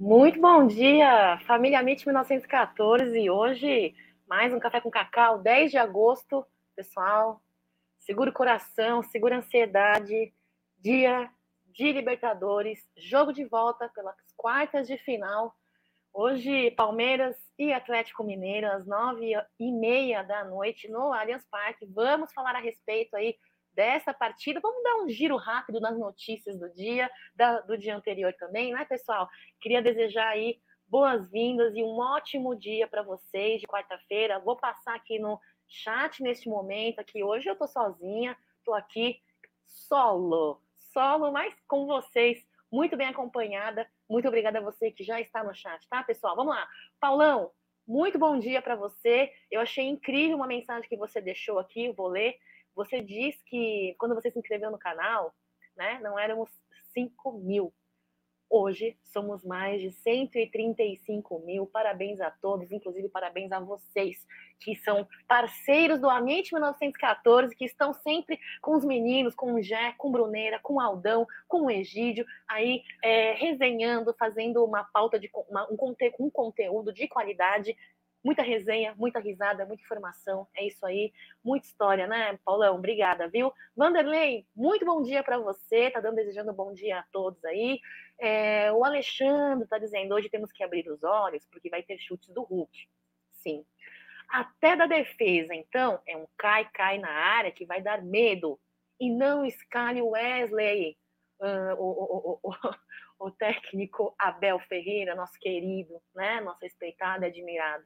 Muito bom dia, família MIT 1914. Hoje, mais um Café com Cacau, 10 de agosto. Pessoal, segura o coração, segura a ansiedade. Dia de Libertadores, jogo de volta pelas quartas de final. Hoje, Palmeiras e Atlético Mineiro, às nove e meia da noite, no Allianz Parque. Vamos falar a respeito aí dessa partida. Vamos dar um giro rápido nas notícias do dia, da, do dia anterior também, né, pessoal? Queria desejar aí boas-vindas e um ótimo dia para vocês de quarta-feira. Vou passar aqui no chat neste momento, aqui hoje eu tô sozinha, tô aqui solo, solo, mas com vocês, muito bem acompanhada. Muito obrigada a você que já está no chat, tá, pessoal? Vamos lá. Paulão, muito bom dia para você. Eu achei incrível uma mensagem que você deixou aqui, vou ler. Você diz que quando você se inscreveu no canal, né, não éramos 5 mil. Hoje somos mais de 135 mil. Parabéns a todos, inclusive parabéns a vocês, que são parceiros do Ambiente 1914, que estão sempre com os meninos, com o Jé, com Bruneira, com o Aldão, com o Egídio, aí é, resenhando, fazendo uma pauta de uma, um, conte, um conteúdo de qualidade Muita resenha, muita risada, muita informação. É isso aí. Muita história, né, Paulão? Obrigada, viu? Vanderlei, muito bom dia para você. Tá dando desejando bom dia a todos aí. É, o Alexandre tá dizendo: hoje temos que abrir os olhos porque vai ter chutes do Hulk. Sim. Até da defesa, então, é um cai-cai na área que vai dar medo. E não escale o Wesley, uh, o, o, o, o, técnico Abel Ferreira, nosso querido, né? Nosso respeitado e admirado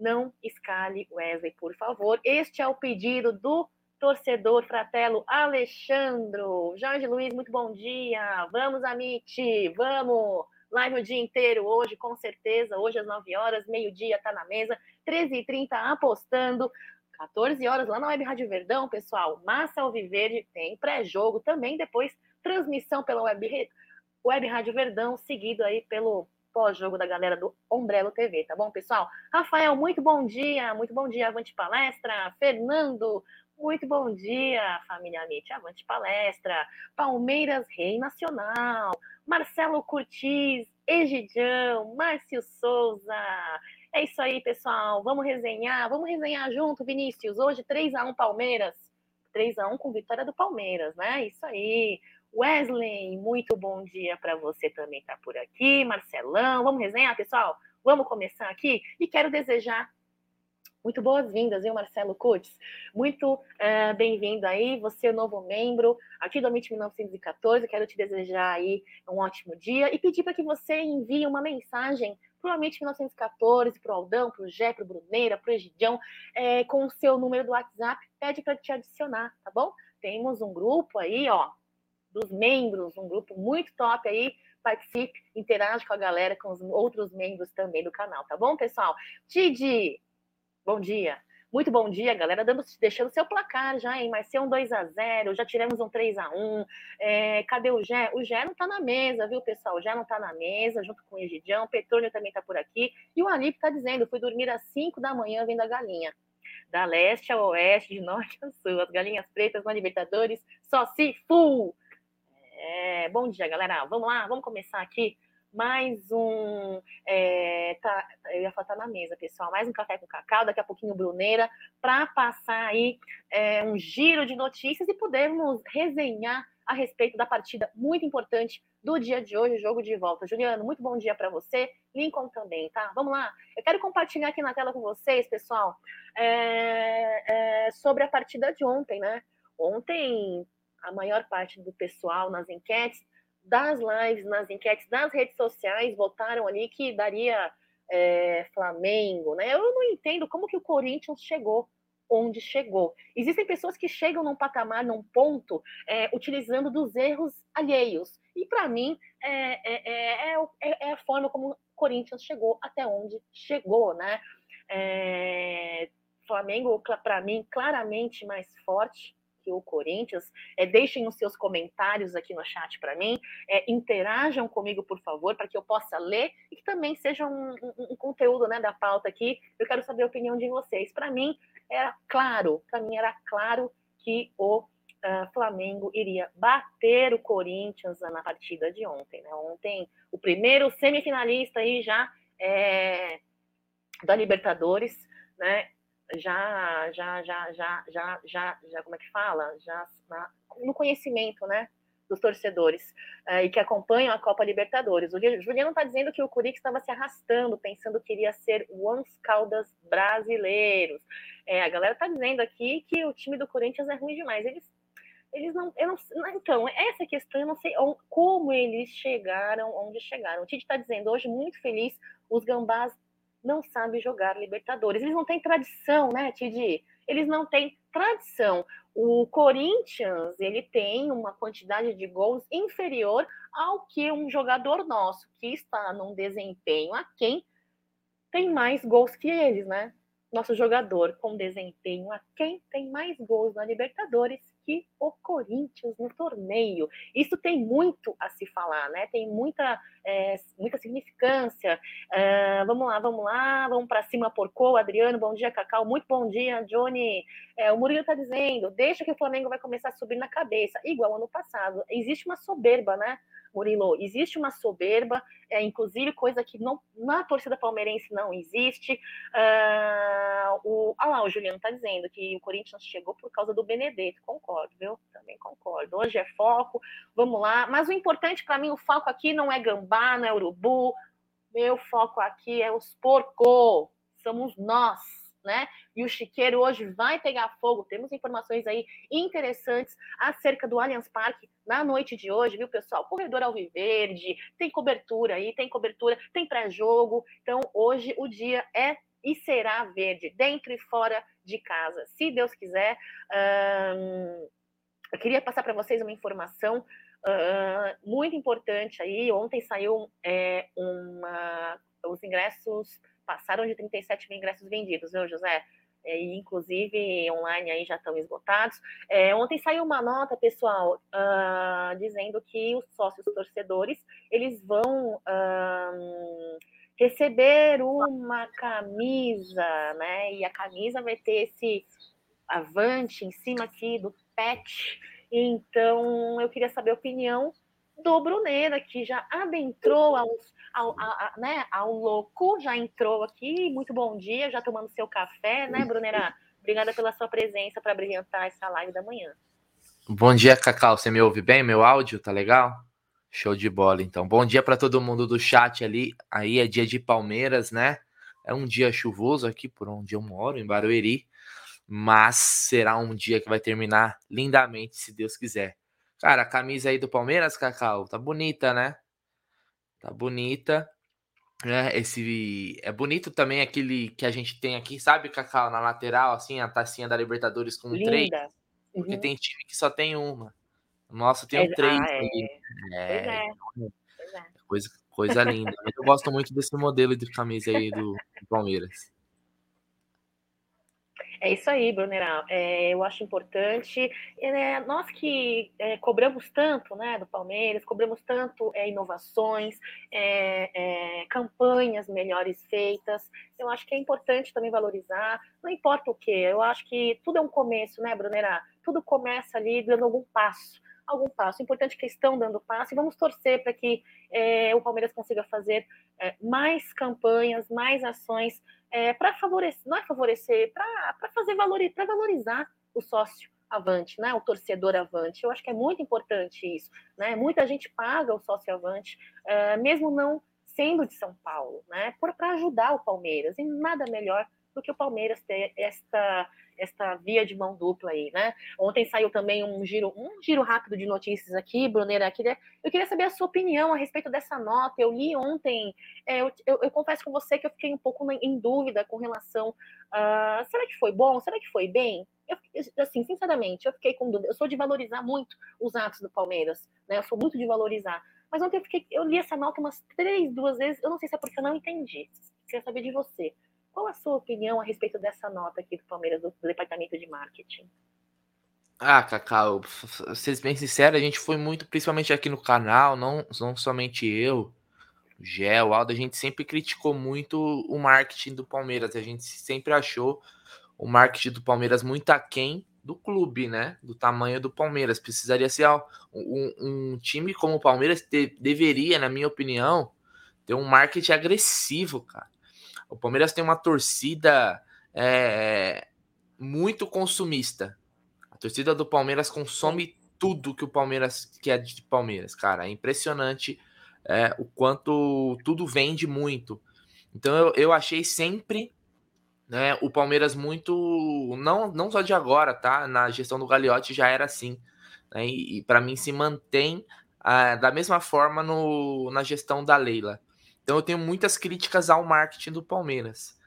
não escale Wesley, por favor. Este é o pedido do torcedor fratelo Alexandro. Jorge Luiz, muito bom dia. Vamos, Amit, vamos. Live o dia inteiro hoje, com certeza. Hoje às 9 horas, meio-dia, tá na mesa. 13h30 apostando. 14 horas lá na Web Rádio Verdão, pessoal. Massa Alviverde tem pré-jogo também. Depois, transmissão pela Web, Web Rádio Verdão, seguido aí pelo pós-jogo da galera do Ombrelo TV, tá bom, pessoal? Rafael, muito bom dia, muito bom dia, Avante Palestra. Fernando, muito bom dia, família Amit, Avante Palestra. Palmeiras Rei Nacional. Marcelo Curtis, Egidião, Márcio Souza. É isso aí, pessoal. Vamos resenhar, vamos resenhar junto, Vinícius. Hoje 3 a 1 Palmeiras. 3 a 1 com vitória do Palmeiras, né? Isso aí. Wesley, muito bom dia para você também tá por aqui. Marcelão, vamos resenhar, pessoal? Vamos começar aqui? E quero desejar muito boas-vindas, viu, Marcelo Kutz? Muito uh, bem-vindo aí, você novo membro aqui do Amit 1914. Quero te desejar aí um ótimo dia e pedir para que você envie uma mensagem para o Amit 1914, para o Aldão, para o Gé, para o Bruneira, para o Egidião, é, com o seu número do WhatsApp, pede para te adicionar, tá bom? Temos um grupo aí, ó, dos membros, um grupo muito top aí. Participe, interage com a galera, com os outros membros também do canal, tá bom, pessoal? Didi, bom dia. Muito bom dia, galera. Dando, deixando seu placar já, hein? Mas ser um 2x0, já tiramos um 3x1. É, cadê o Gé? O Gé não tá na mesa, viu, pessoal? O Gé não tá na mesa, junto com o Egidião. O Petrônio também tá por aqui. E o Alip tá dizendo: fui dormir às 5 da manhã vendo a galinha da leste ao oeste, de norte a sul. As galinhas pretas na Libertadores, só se full. É, bom dia, galera. Vamos lá, vamos começar aqui mais um. É, tá, eu ia falar tá na mesa, pessoal. Mais um café com cacau, daqui a pouquinho Bruneira, para passar aí é, um giro de notícias e podermos resenhar a respeito da partida muito importante do dia de hoje, jogo de volta. Juliano, muito bom dia para você. Lincoln também, tá? Vamos lá. Eu quero compartilhar aqui na tela com vocês, pessoal, é, é, sobre a partida de ontem, né? Ontem a maior parte do pessoal nas enquetes, das lives, nas enquetes, das redes sociais, votaram ali que daria é, Flamengo, né? Eu não entendo como que o Corinthians chegou onde chegou. Existem pessoas que chegam num patamar, num ponto, é, utilizando dos erros alheios. E para mim é, é, é, a forma como o Corinthians chegou até onde chegou, né? Flamengo, para mim, claramente mais forte, que o Corinthians. É, deixem os seus comentários aqui no chat para mim, é, interajam comigo, por favor, para que eu possa ler e que também seja um, um, um, conteúdo né, da pauta aqui. Eu quero saber a opinião de vocês. Para mim, era claro, para mim era claro que o uh, Flamengo iria bater o Corinthians na partida de ontem. Né? Ontem, o primeiro semifinalista aí já é, da Libertadores, né? Já, já, já, já, já, já, já, como é que fala? Já na, no conhecimento, né? dos torcedores uh, e que acompanham a Copa Libertadores. O Juliano está dizendo que o Corinthians estava se arrastando, pensando que iria ser o Caldas brasileiros. É, a galera está dizendo aqui que o time do Corinthians é ruim demais. Eles, eles não, eu não, então essa questão eu não sei como eles chegaram onde chegaram. O Tite está dizendo hoje muito feliz, os Gambás não sabem jogar Libertadores. Eles não têm tradição, né, Tidi? Eles não têm tradição. O Corinthians ele tem uma quantidade de gols inferior ao que um jogador nosso que está num desempenho a quem tem mais gols que eles, né? Nosso jogador com desempenho a quem tem mais gols na Libertadores que o Corinthians no torneio. Isso tem muito a se falar, né? Tem muita, é, muita significância. Uh, vamos lá, vamos lá, vamos para cima, Porco, Adriano, bom dia, Cacau, muito bom dia, Johnny. É, o Murilo está dizendo, deixa que o Flamengo vai começar a subir na cabeça, igual ano passado. Existe uma soberba, né? Murilo, existe uma soberba, é, inclusive coisa que não, na torcida palmeirense não existe. Uh, o, ah lá, o Juliano está dizendo que o Corinthians chegou por causa do Benedetto. Concordo, viu? Também concordo. Hoje é foco, vamos lá. Mas o importante para mim, o foco aqui não é gambá, não é urubu. Meu foco aqui é os porcos. Somos nós né? E o chiqueiro hoje vai pegar fogo. Temos informações aí interessantes acerca do Allianz Parque na noite de hoje, viu, pessoal? Corredor Alviverde, tem cobertura aí, tem cobertura, tem pré-jogo. Então, hoje o dia é e será verde, dentro e fora de casa. Se Deus quiser, hum, eu queria passar para vocês uma informação muito importante aí. Ontem saiu é, uma, os ingressos passaram de 37 mil ingressos vendidos, viu, José? É, e, inclusive online aí já estão esgotados. É, ontem saiu uma nota, pessoal, uh, dizendo que os sócios torcedores eles vão uh, receber uma camisa, né? E a camisa vai ter esse avante em cima aqui do pet. Então, eu queria saber a opinião do Brunera, que já adentrou aos ao, a, a, né, ao louco, já entrou aqui. Muito bom dia, já tomando seu café, né, Brunera? Obrigada pela sua presença para brilhantar essa live da manhã. Bom dia, Cacau. Você me ouve bem? Meu áudio tá legal? Show de bola, então. Bom dia para todo mundo do chat ali. Aí é dia de Palmeiras, né? É um dia chuvoso aqui por onde eu moro, em Barueri, mas será um dia que vai terminar lindamente, se Deus quiser. Cara, a camisa aí do Palmeiras, Cacau, tá bonita, né? Tá bonita. É, esse é bonito também aquele que a gente tem aqui, sabe, Cacau, na lateral, assim, a tacinha da Libertadores com Linda. três. Uhum. Porque tem time que só tem uma. Nossa, tem um três. Ah, é. É, é. é. Coisa, coisa linda. Eu gosto muito desse modelo de camisa aí do, do Palmeiras. É isso aí, Brunerá. É, eu acho importante. É, nós que é, cobramos tanto né, do Palmeiras, cobramos tanto é, inovações, é, é, campanhas melhores feitas. Eu acho que é importante também valorizar. Não importa o que, eu acho que tudo é um começo, né, Brunerá? Tudo começa ali dando algum passo algum passo. Importante que estão dando passo e vamos torcer para que é, o Palmeiras consiga fazer é, mais campanhas, mais ações é, para favorecer, não é favorecer, para fazer valor, para valorizar o sócio avante, né? O torcedor avante. Eu acho que é muito importante isso, né? Muita gente paga o sócio avante, é, mesmo não sendo de São Paulo, né? Para ajudar o Palmeiras. E nada melhor do que o Palmeiras ter esta esta via de mão dupla aí, né? Ontem saiu também um giro, um giro rápido de notícias aqui, Brunera. Queria, eu queria saber a sua opinião a respeito dessa nota. Eu li ontem, é, eu, eu, eu, confesso com você que eu fiquei um pouco em dúvida com relação. Uh, será que foi bom? Será que foi bem? Eu, assim, sinceramente, eu fiquei com dúvida. Eu sou de valorizar muito os atos do Palmeiras, né? Eu sou muito de valorizar. Mas ontem eu fiquei, eu li essa nota umas três, duas vezes. Eu não sei se é porque eu não entendi. Queria saber de você. Qual a sua opinião a respeito dessa nota aqui do Palmeiras, do departamento de marketing? Ah, Cacau, ser bem sincero, a gente foi muito, principalmente aqui no canal, não, não somente eu, o Gé, o Aldo, a gente sempre criticou muito o marketing do Palmeiras. A gente sempre achou o marketing do Palmeiras muito aquém do clube, né? Do tamanho do Palmeiras. Precisaria ser um, um time como o Palmeiras te, deveria, na minha opinião, ter um marketing agressivo, cara. O Palmeiras tem uma torcida é, muito consumista. A torcida do Palmeiras consome tudo que o Palmeiras quer de Palmeiras, cara. É impressionante é, o quanto tudo vende muito. Então eu, eu achei sempre né, o Palmeiras muito. Não, não só de agora, tá? Na gestão do Gagliotti já era assim. Né, e, e para mim se mantém ah, da mesma forma no, na gestão da Leila. Então eu tenho muitas críticas ao marketing do Palmeiras.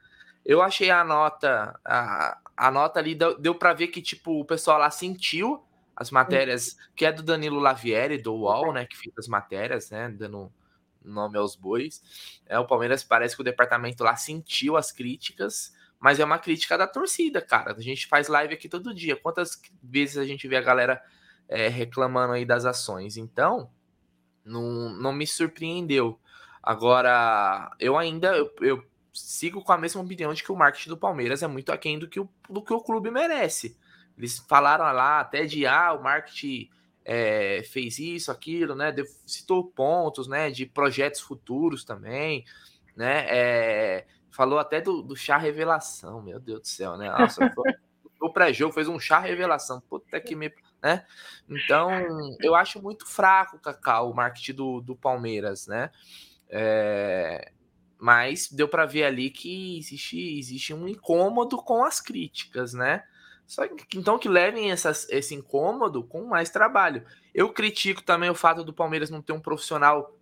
Eu achei a nota, a, a nota ali deu, deu para ver que tipo o pessoal lá sentiu as matérias, que é do Danilo Lavieri, do UOL, né, que fica as matérias, né, dando nome aos bois. É, o Palmeiras parece que o departamento lá sentiu as críticas, mas é uma crítica da torcida, cara. A gente faz live aqui todo dia. Quantas vezes a gente vê a galera é, reclamando aí das ações? Então, não, não me surpreendeu. Agora, eu ainda eu, eu sigo com a mesma opinião de que o marketing do Palmeiras é muito aquém do que o, do que o clube merece. Eles falaram lá até de ah, o marketing é, fez isso, aquilo, né? Citou pontos, né? De projetos futuros também, né? É, falou até do, do, chá revelação, meu Deus do céu, né? Nossa, o pré-jogo fez um chá revelação, puta que me. Né? Então, eu acho muito fraco, Cacau, o marketing do, do Palmeiras, né? É, mas deu para ver ali que existe, existe um incômodo com as críticas, né? Só que, então que levem essas, esse incômodo com mais trabalho. Eu critico também o fato do Palmeiras não ter um profissional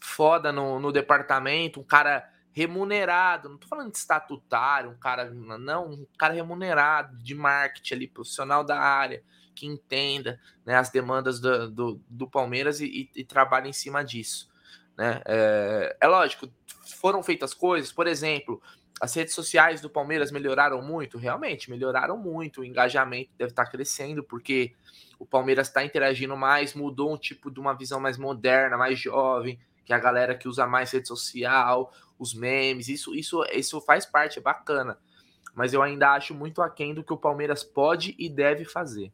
foda no, no departamento, um cara remunerado, não tô falando de estatutário, um cara, não, um cara remunerado de marketing ali, profissional da área, que entenda né, as demandas do, do, do Palmeiras e, e, e trabalhe em cima disso. Né? É, é lógico, foram feitas coisas, por exemplo, as redes sociais do Palmeiras melhoraram muito? Realmente, melhoraram muito. O engajamento deve estar crescendo, porque o Palmeiras está interagindo mais, mudou um tipo de uma visão mais moderna, mais jovem, que é a galera que usa mais rede social, os memes, isso, isso, isso faz parte, é bacana. Mas eu ainda acho muito aquém do que o Palmeiras pode e deve fazer.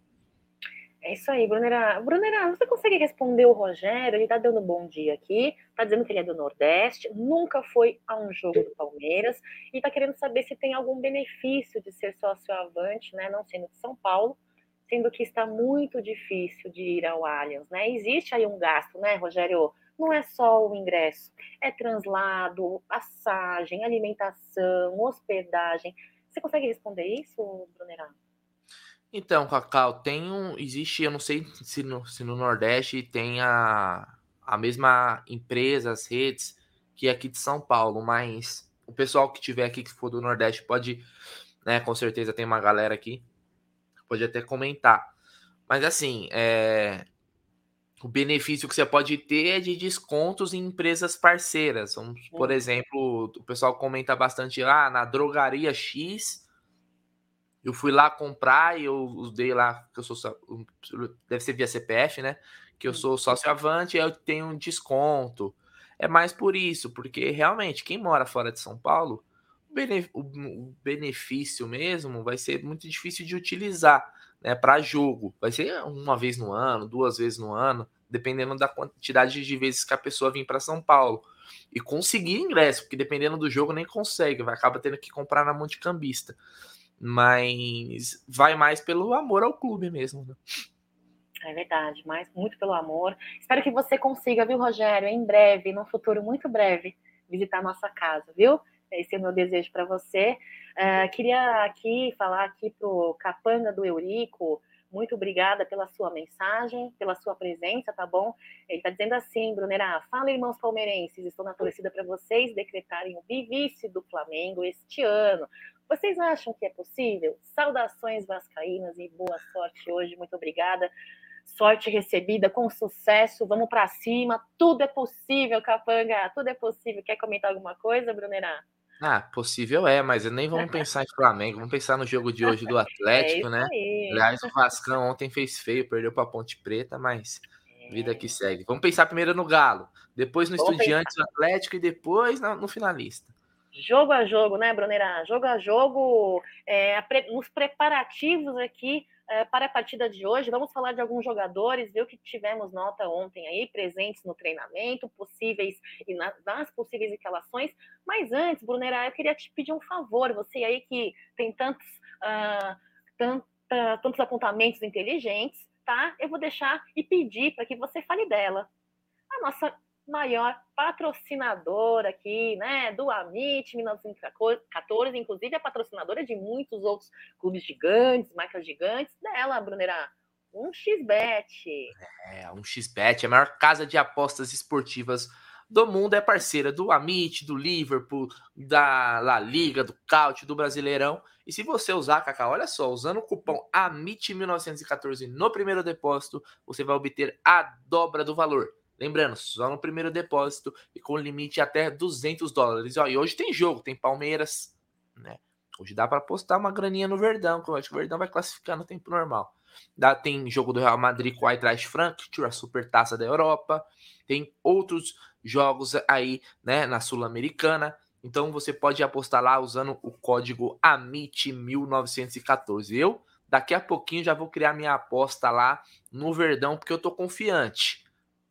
É isso aí, Brunera. Brunera, você consegue responder o Rogério? Ele tá dando bom dia aqui, tá dizendo que ele é do Nordeste, nunca foi a um jogo do Palmeiras e tá querendo saber se tem algum benefício de ser sócio avante, né? Não sendo de São Paulo, sendo que está muito difícil de ir ao Allianz, né? Existe aí um gasto, né, Rogério? Não é só o ingresso, é translado, passagem, alimentação, hospedagem. Você consegue responder isso, Brunera? Então, Cacau, tem um. Existe, eu não sei se no, se no Nordeste tem a, a mesma empresa, as redes, que é aqui de São Paulo, mas o pessoal que tiver aqui, que for do Nordeste, pode, né? Com certeza tem uma galera aqui, pode até comentar. Mas assim, é, o benefício que você pode ter é de descontos em empresas parceiras. Vamos, por exemplo, o pessoal comenta bastante lá ah, na drogaria X eu fui lá comprar e eu usei lá, que eu sou deve ser via CPF, né? Que eu sou sócio avante e eu tenho um desconto. É mais por isso, porque realmente quem mora fora de São Paulo, o benefício mesmo vai ser muito difícil de utilizar, né, para jogo. Vai ser uma vez no ano, duas vezes no ano, dependendo da quantidade de vezes que a pessoa vir para São Paulo e conseguir ingresso, porque dependendo do jogo nem consegue, vai acaba tendo que comprar na Monte Cambista mas vai mais pelo amor ao clube mesmo. Né? É verdade, mas muito pelo amor. Espero que você consiga, viu, Rogério, em breve, num futuro muito breve, visitar a nossa casa, viu? Esse é o meu desejo para você. Uh, queria aqui falar aqui pro Capanga do Eurico, muito obrigada pela sua mensagem, pela sua presença, tá bom? Ele está dizendo assim, Brunera, fala irmãos palmeirenses, estou na torcida para vocês decretarem o bivice do Flamengo este ano. Vocês acham que é possível? Saudações vascaínas e boa sorte hoje. Muito obrigada. Sorte recebida com sucesso. Vamos para cima. Tudo é possível, Capanga. Tudo é possível. Quer comentar alguma coisa, Brunerá? Ah, possível é, mas nem vamos pensar em Flamengo, vamos pensar no jogo de hoje do é Atlético, é né? Aí. Aliás, o Vascão ontem fez feio, perdeu para Ponte Preta, mas é. vida que segue. Vamos pensar primeiro no Galo, depois no vamos Estudiantes, no Atlético e depois no, no finalista jogo a jogo, né, Brunera? Jogo a jogo, é, nos preparativos aqui uh, para a partida de hoje. Vamos falar de alguns jogadores, viu que tivemos nota ontem aí, presentes no treinamento, possíveis e na, nas possíveis escalações. Mas antes, Brunera, eu queria te pedir um favor, você aí que tem tantos, uh, tantos apontamentos inteligentes, tá? Eu vou deixar e pedir para que você fale dela. A nossa maior patrocinadora aqui, né, do Amit 1914, inclusive a patrocinadora de muitos outros clubes gigantes, marcas gigantes, dela, Brunera, um xbet. É, um xbet, a maior casa de apostas esportivas do mundo, é parceira do Amit, do Liverpool, da La Liga, do Caut, do Brasileirão. E se você usar, Cacá, olha só, usando o cupom AMIT1914 no primeiro depósito, você vai obter a dobra do valor. Lembrando, só no primeiro depósito e com limite até 200 dólares. E hoje tem jogo, tem Palmeiras, né? Hoje dá para apostar uma graninha no Verdão, que eu acho que o Verdão vai classificar no tempo normal. Dá, tem jogo do Real Madrid com o Eintracht Frankfurt, a Supertaça da Europa. Tem outros jogos aí, né, na Sul-Americana. Então você pode apostar lá usando o código AMIT1914. Eu daqui a pouquinho já vou criar minha aposta lá no Verdão, porque eu tô confiante.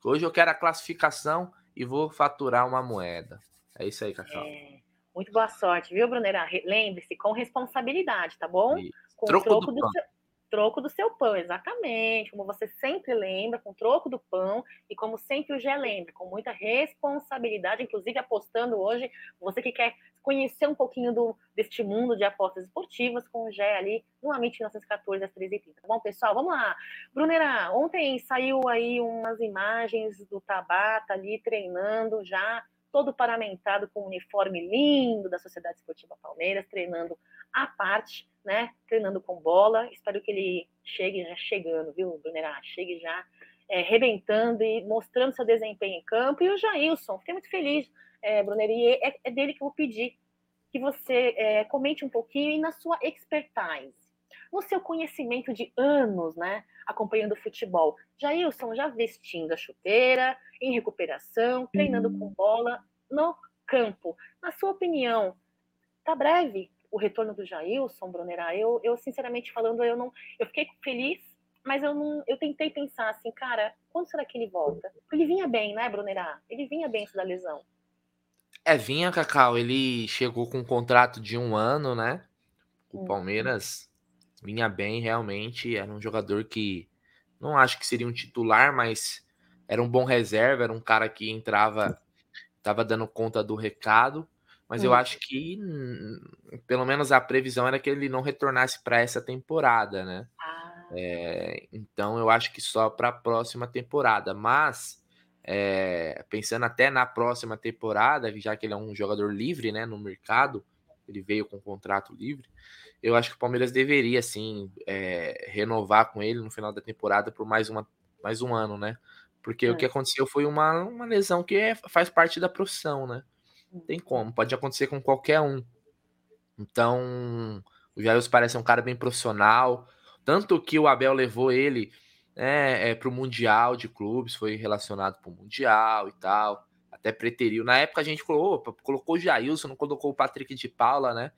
Hoje eu quero a classificação e vou faturar uma moeda. É isso aí, Cacau. É, muito boa sorte, viu, Brunera? Lembre-se, com responsabilidade, tá bom? Com troco, troco do, do seu, troco do seu pão, exatamente. Como você sempre lembra, com troco do pão. E como sempre o Gé lembra, com muita responsabilidade, inclusive apostando hoje, você que quer conhecer um pouquinho do, deste mundo de apostas esportivas com o Gé ali no Amit 1914 às 13h30. Tá bom, pessoal? Vamos lá. Brunera, ontem saiu aí umas imagens do Tabata ali treinando já, todo paramentado com um uniforme lindo da Sociedade Esportiva Palmeiras, treinando à parte, né? Treinando com bola. Espero que ele chegue já chegando, viu, Brunera? Chegue já é, rebentando e mostrando seu desempenho em campo. E o Jailson, fiquei muito feliz é, Bruneri, é, é, dele que eu vou pedir que você é, comente um pouquinho e na sua expertise, no seu conhecimento de anos, né, acompanhando o futebol. Jailson já vestindo a chuteira, em recuperação, treinando com bola no campo. Na sua opinião, tá breve o retorno do Jailson, Brunera? Eu, eu sinceramente falando, eu não, eu fiquei feliz, mas eu não, eu tentei pensar assim, cara, quando será que ele volta? Ele vinha bem, né, Brunera? Ele vinha bem da lesão. É, vinha, Cacau, ele chegou com um contrato de um ano, né? O uhum. Palmeiras vinha bem, realmente. Era um jogador que não acho que seria um titular, mas era um bom reserva, era um cara que entrava, estava dando conta do recado. Mas eu uhum. acho que, pelo menos a previsão era que ele não retornasse para essa temporada, né? Ah. É, então eu acho que só para a próxima temporada. Mas é, pensando até na próxima temporada, já que ele é um jogador livre né, no mercado, ele veio com contrato livre, eu acho que o Palmeiras deveria sim é, renovar com ele no final da temporada por mais, uma, mais um ano, né? Porque é. o que aconteceu foi uma, uma lesão que é, faz parte da profissão, né? Não tem como, pode acontecer com qualquer um. Então, o Jair parece um cara bem profissional, tanto que o Abel levou ele né, é, para o Mundial de Clubes, foi relacionado para o Mundial e tal. Até preteriu. Na época a gente colocou, colocou o Jailson, não colocou o Patrick de Paula, né?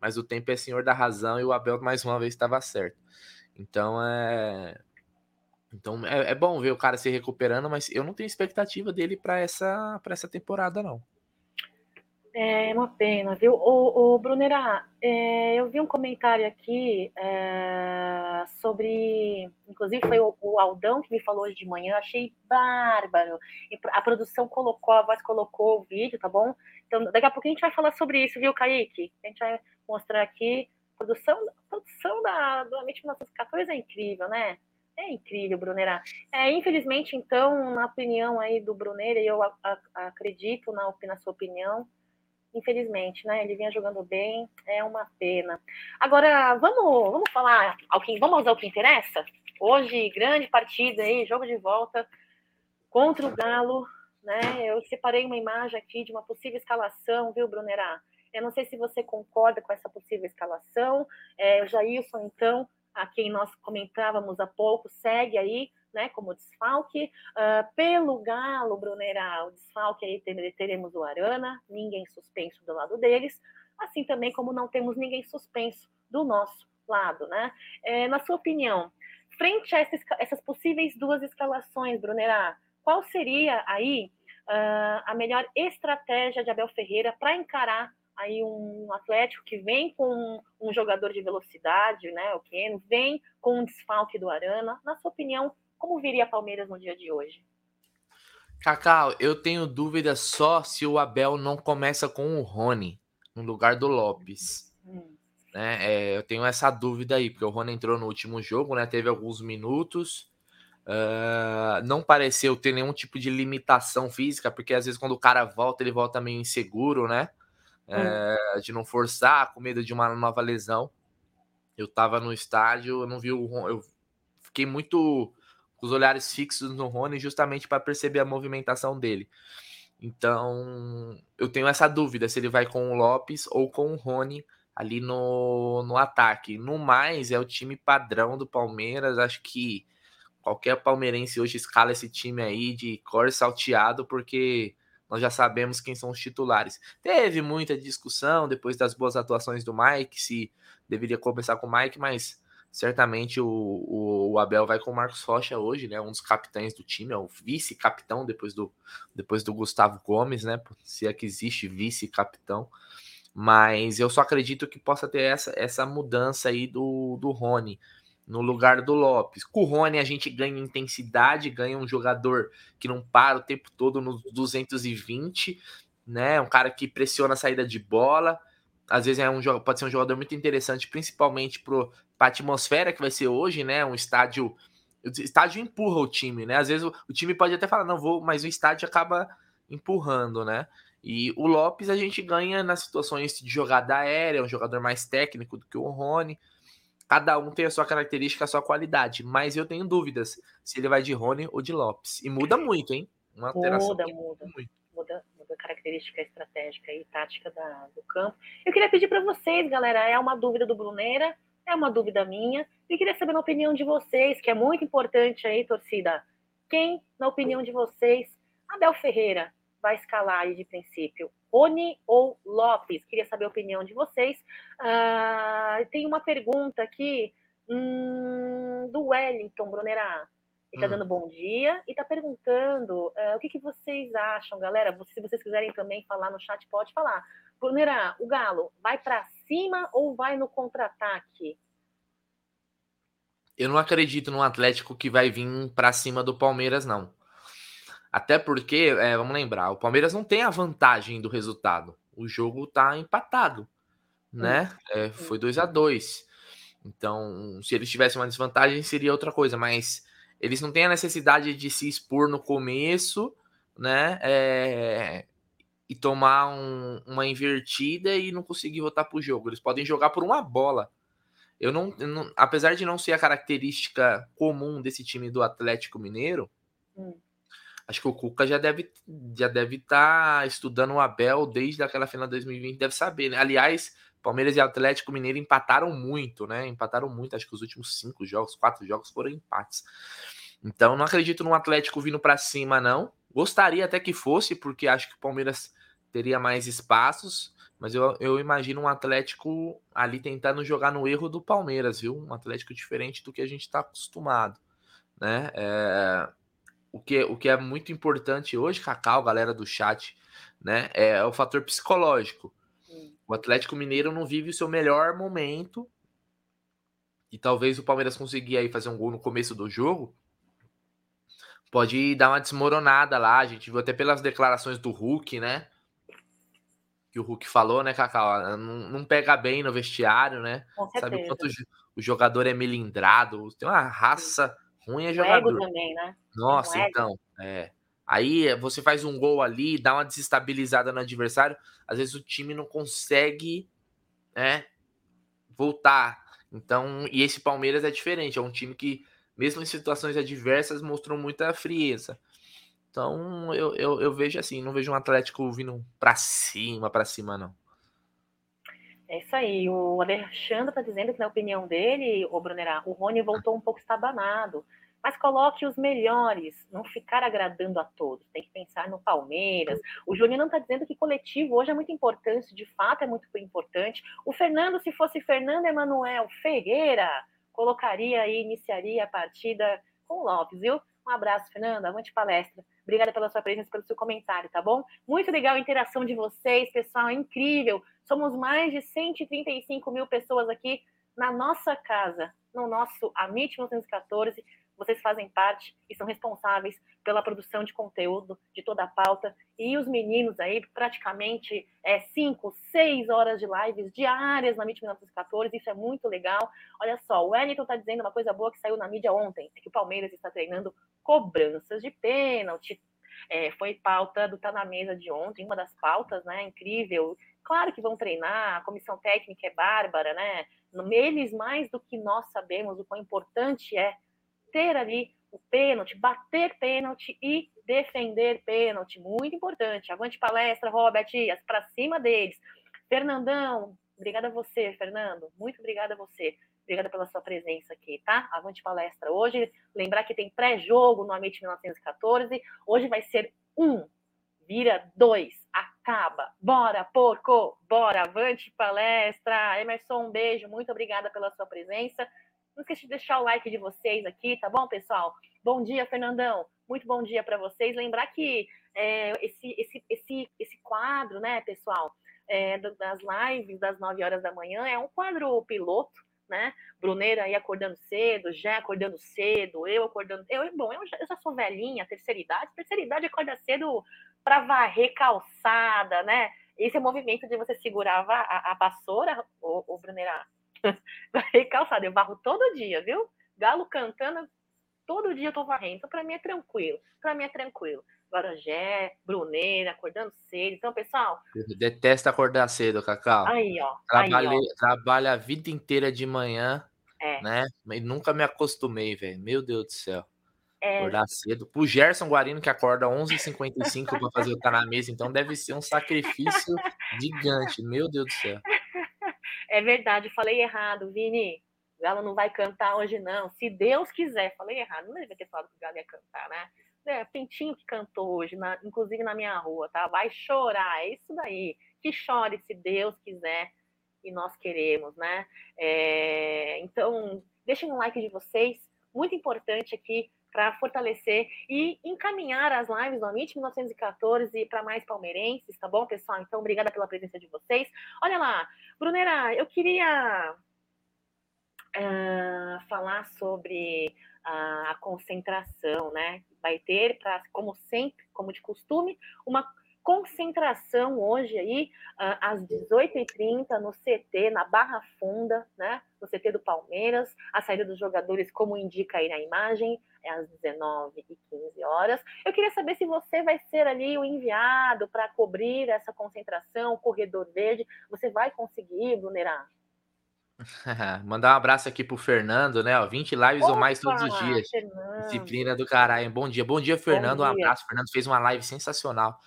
Mas o tempo é senhor da razão e o Abel mais uma vez estava certo. Então é. Então é, é, bom ver o cara se recuperando, mas eu não tenho expectativa dele para essa, essa temporada, não. É uma pena, viu? O, o Brunera, é, eu vi um comentário aqui é, sobre, inclusive foi o, o, Aldão que me falou hoje de manhã, achei bárbaro. A produção colocou, a voz colocou o vídeo, tá bom? Então, daqui a pouco a gente vai falar sobre isso, viu, Kaique? A gente vai mostrar aqui. Produção, produção da, do Amit 1914 é incrível, né? É incrível, Brunera. É, infelizmente, então, na opinião aí do Brunera, eu a, a, acredito na, na sua opinião, infelizmente, né? Ele vinha jogando bem, é uma pena. Agora, vamos, vamos falar ao que, vamos ao que interessa? Hoje, grande partida aí, jogo de volta contra o Galo, né? Eu separei uma imagem aqui de uma possível escalação, viu, Brunerá? Eu não sei se você concorda com essa possível escalação. É, o Jailson, então, a quem nós comentávamos há pouco, segue aí né, como desfalque. Uh, pelo Galo, Brunerá, o desfalque aí teremos o Arana, ninguém suspenso do lado deles, assim também como não temos ninguém suspenso do nosso lado, né? É, na sua opinião, frente a essas, essas possíveis duas escalações, Brunerá, qual seria aí uh, a melhor estratégia de Abel Ferreira para encarar aí um Atlético que vem com um jogador de velocidade, né, o Keno, vem com um desfalque do Arana. Na sua opinião, como viria Palmeiras no dia de hoje? Cacau, eu tenho dúvida só se o Abel não começa com o Rony no lugar do Lopes. Hum. Né? É, eu tenho essa dúvida aí, porque o Rony entrou no último jogo, né? Teve alguns minutos. Uh, não pareceu ter nenhum tipo de limitação física, porque às vezes quando o cara volta, ele volta meio inseguro, né? É, de não forçar, com medo de uma nova lesão. Eu tava no estádio, eu não vi o Rony, eu fiquei muito com os olhares fixos no Rony justamente para perceber a movimentação dele. Então, eu tenho essa dúvida se ele vai com o Lopes ou com o Rony ali no, no ataque. No mais, é o time padrão do Palmeiras. Acho que qualquer palmeirense hoje escala esse time aí de cor salteado, porque nós já sabemos quem são os titulares. Teve muita discussão depois das boas atuações do Mike, se deveria começar com o Mike, mas certamente o, o, o, Abel vai com o Marcos Rocha hoje, né? Um dos capitães do time, é o vice-capitão depois do, depois do Gustavo Gomes, né? Se é que existe vice-capitão. Mas eu só acredito que possa ter essa, essa mudança aí do, do Rony no lugar do Lopes. Com o Rony a gente ganha intensidade, ganha um jogador que não para o tempo todo nos 220, né? Um cara que pressiona a saída de bola. Às vezes é um pode ser um jogador muito interessante, principalmente para a atmosfera que vai ser hoje, né? Um estádio o estádio empurra o time, né? Às vezes o, o time pode até falar não vou, mas o estádio acaba empurrando, né? E o Lopes a gente ganha nas situações de jogada aérea, um jogador mais técnico do que o Rony. Cada um tem a sua característica, a sua qualidade, mas eu tenho dúvidas se ele vai de Rony ou de Lopes. E muda muito, hein? Uma alteração muda, muda. Muito. Muda, muda a característica estratégica e tática da, do campo. Eu queria pedir para vocês, galera, é uma dúvida do Bruneira, é uma dúvida minha, e queria saber a opinião de vocês, que é muito importante aí, torcida. Quem, na opinião de vocês, Abel Ferreira vai escalar aí de princípio? Rony ou Lopes? Queria saber a opinião de vocês. Uh, tem uma pergunta aqui hum, do Wellington Brunera. Ele está hum. dando bom dia e está perguntando uh, o que, que, vocês acham, galera. Se vocês quiserem também falar no chat, pode falar. Brunera, o Galo vai para cima ou vai no contra-ataque? Eu não acredito num Atlético que vai vir para cima do Palmeiras, não. Até porque, é, vamos lembrar, o Palmeiras não tem a vantagem do resultado. O jogo tá empatado, né? É, foi 2 a 2 Então, se eles tivessem uma desvantagem, seria outra coisa, mas eles não têm a necessidade de se expor no começo, né? É, e tomar um, uma invertida e não conseguir voltar pro jogo. Eles podem jogar por uma bola. Eu não, eu não apesar de não ser a característica comum desse time do Atlético Mineiro, hum Acho que o Cuca já deve já deve estar tá estudando o Abel desde aquela final de 2020, deve saber, né? Aliás, Palmeiras e Atlético Mineiro empataram muito, né? Empataram muito, acho que os últimos cinco jogos, quatro jogos foram empates. Então, não acredito no Atlético vindo para cima, não. Gostaria até que fosse, porque acho que o Palmeiras teria mais espaços, mas eu, eu imagino um Atlético ali tentando jogar no erro do Palmeiras, viu? Um Atlético diferente do que a gente está acostumado, né? É, o que, o que é muito importante hoje, Cacau, galera do chat, né, é o fator psicológico. O Atlético Mineiro não vive o seu melhor momento. E talvez o Palmeiras conseguir aí fazer um gol no começo do jogo. Pode dar uma desmoronada lá. A gente viu até pelas declarações do Hulk, né? Que o Hulk falou, né, Cacau? Ah, não, não pega bem no vestiário, né? Sabe quanto o jogador é melindrado. Tem uma raça ruim é jogador. também, né? Nossa, então. É. Aí você faz um gol ali, dá uma desestabilizada no adversário. Às vezes o time não consegue né, voltar. Então, e esse Palmeiras é diferente. É um time que, mesmo em situações adversas, mostrou muita frieza. Então, eu, eu, eu vejo assim, não vejo um Atlético vindo pra cima, pra cima, não. É isso aí. O Alexandre está dizendo que, na opinião dele, o Brunerá, o Rony voltou um pouco estabanado mas coloque os melhores, não ficar agradando a todos. Tem que pensar no Palmeiras. O Juninho não está dizendo que coletivo hoje é muito importante, de fato é muito importante. O Fernando, se fosse Fernando Emanuel Ferreira, colocaria e iniciaria a partida com o Lopes, viu? Um abraço, Fernando. Avante palestra. Obrigada pela sua presença, pelo seu comentário, tá bom? Muito legal a interação de vocês, pessoal, é incrível. Somos mais de 135 mil pessoas aqui na nossa casa, no nosso Amit 1914. Vocês fazem parte e são responsáveis pela produção de conteúdo, de toda a pauta. E os meninos aí, praticamente é, cinco, seis horas de lives diárias na MIT 1914. Isso é muito legal. Olha só, o Wellington está dizendo uma coisa boa que saiu na mídia ontem: é que o Palmeiras está treinando cobranças de pênalti. É, foi pauta do Tá na Mesa de ontem, uma das pautas, né? Incrível. Claro que vão treinar, a comissão técnica é bárbara, né? Eles, mais do que nós sabemos, o quão importante é ter ali o pênalti, bater pênalti e defender pênalti. Muito importante. Avante palestra, Robert, para cima deles. Fernandão, obrigada a você, Fernando. Muito obrigada a você. Obrigada pela sua presença aqui, tá? Avante palestra hoje. Lembrar que tem pré-jogo no Amit 1914. Hoje vai ser um, vira dois, acaba. Bora, porco! Bora, avante palestra. Emerson, um beijo. Muito obrigada pela sua presença. Não esqueça de deixar o like de vocês aqui, tá bom, pessoal? Bom dia, Fernandão. Muito bom dia para vocês. Lembrar que é, esse, esse, esse, esse quadro, né, pessoal, é, das lives das 9 horas da manhã é um quadro piloto, né? Bruneira aí acordando cedo, já acordando cedo, eu acordando. Eu, bom, eu já, eu já sou velhinha, terceira idade. Terceira idade acorda cedo para varrer calçada, né? Esse é o movimento de você segurar a, a vassoura, ô Bruneira, Varrer calçada, eu varro todo dia, viu? Galo cantando, todo dia eu tô varrendo. Então, para mim é tranquilo. Para mim é tranquilo. Guarajé, Bruneira, acordando cedo. Então, pessoal. Eu detesto acordar cedo, Cacau. Aí, ó. Trabalhei, aí, ó. Trabalho a vida inteira de manhã, é. né? E nunca me acostumei, velho. Meu Deus do céu. É. Acordar cedo. Pro Gerson Guarino, que acorda 11h55 para fazer o Tá na Mesa, então deve ser um sacrifício gigante. Meu Deus do céu. É verdade, falei errado, Vini. Galo não vai cantar hoje, não. Se Deus quiser, falei errado. Não devia ter falado que o Galo ia cantar, né? É, Pintinho que cantou hoje, na, inclusive na minha rua, tá? Vai chorar, é isso daí. Que chore se Deus quiser e nós queremos, né? É, então, deixem um like de vocês. Muito importante aqui para fortalecer e encaminhar as lives do Amit 1914 para mais palmeirenses, tá bom, pessoal? Então, obrigada pela presença de vocês. Olha lá, Brunera, eu queria uh, falar sobre a, a concentração, né? Vai ter, pra, como sempre, como de costume, uma concentração hoje aí, uh, às 18h30, no CT, na Barra Funda, né? No CT do Palmeiras. A saída dos jogadores, como indica aí na imagem, é às 19h15 horas. Eu queria saber se você vai ser ali o enviado para cobrir essa concentração, o corredor verde. Você vai conseguir, Brunerá? Mandar um abraço aqui pro Fernando, né? Ó, 20 lives Opa, ou mais todos os dias. Fernando. Disciplina do caralho. Bom dia, bom dia, Fernando. Bom dia. Um abraço. Fernando fez uma live sensacional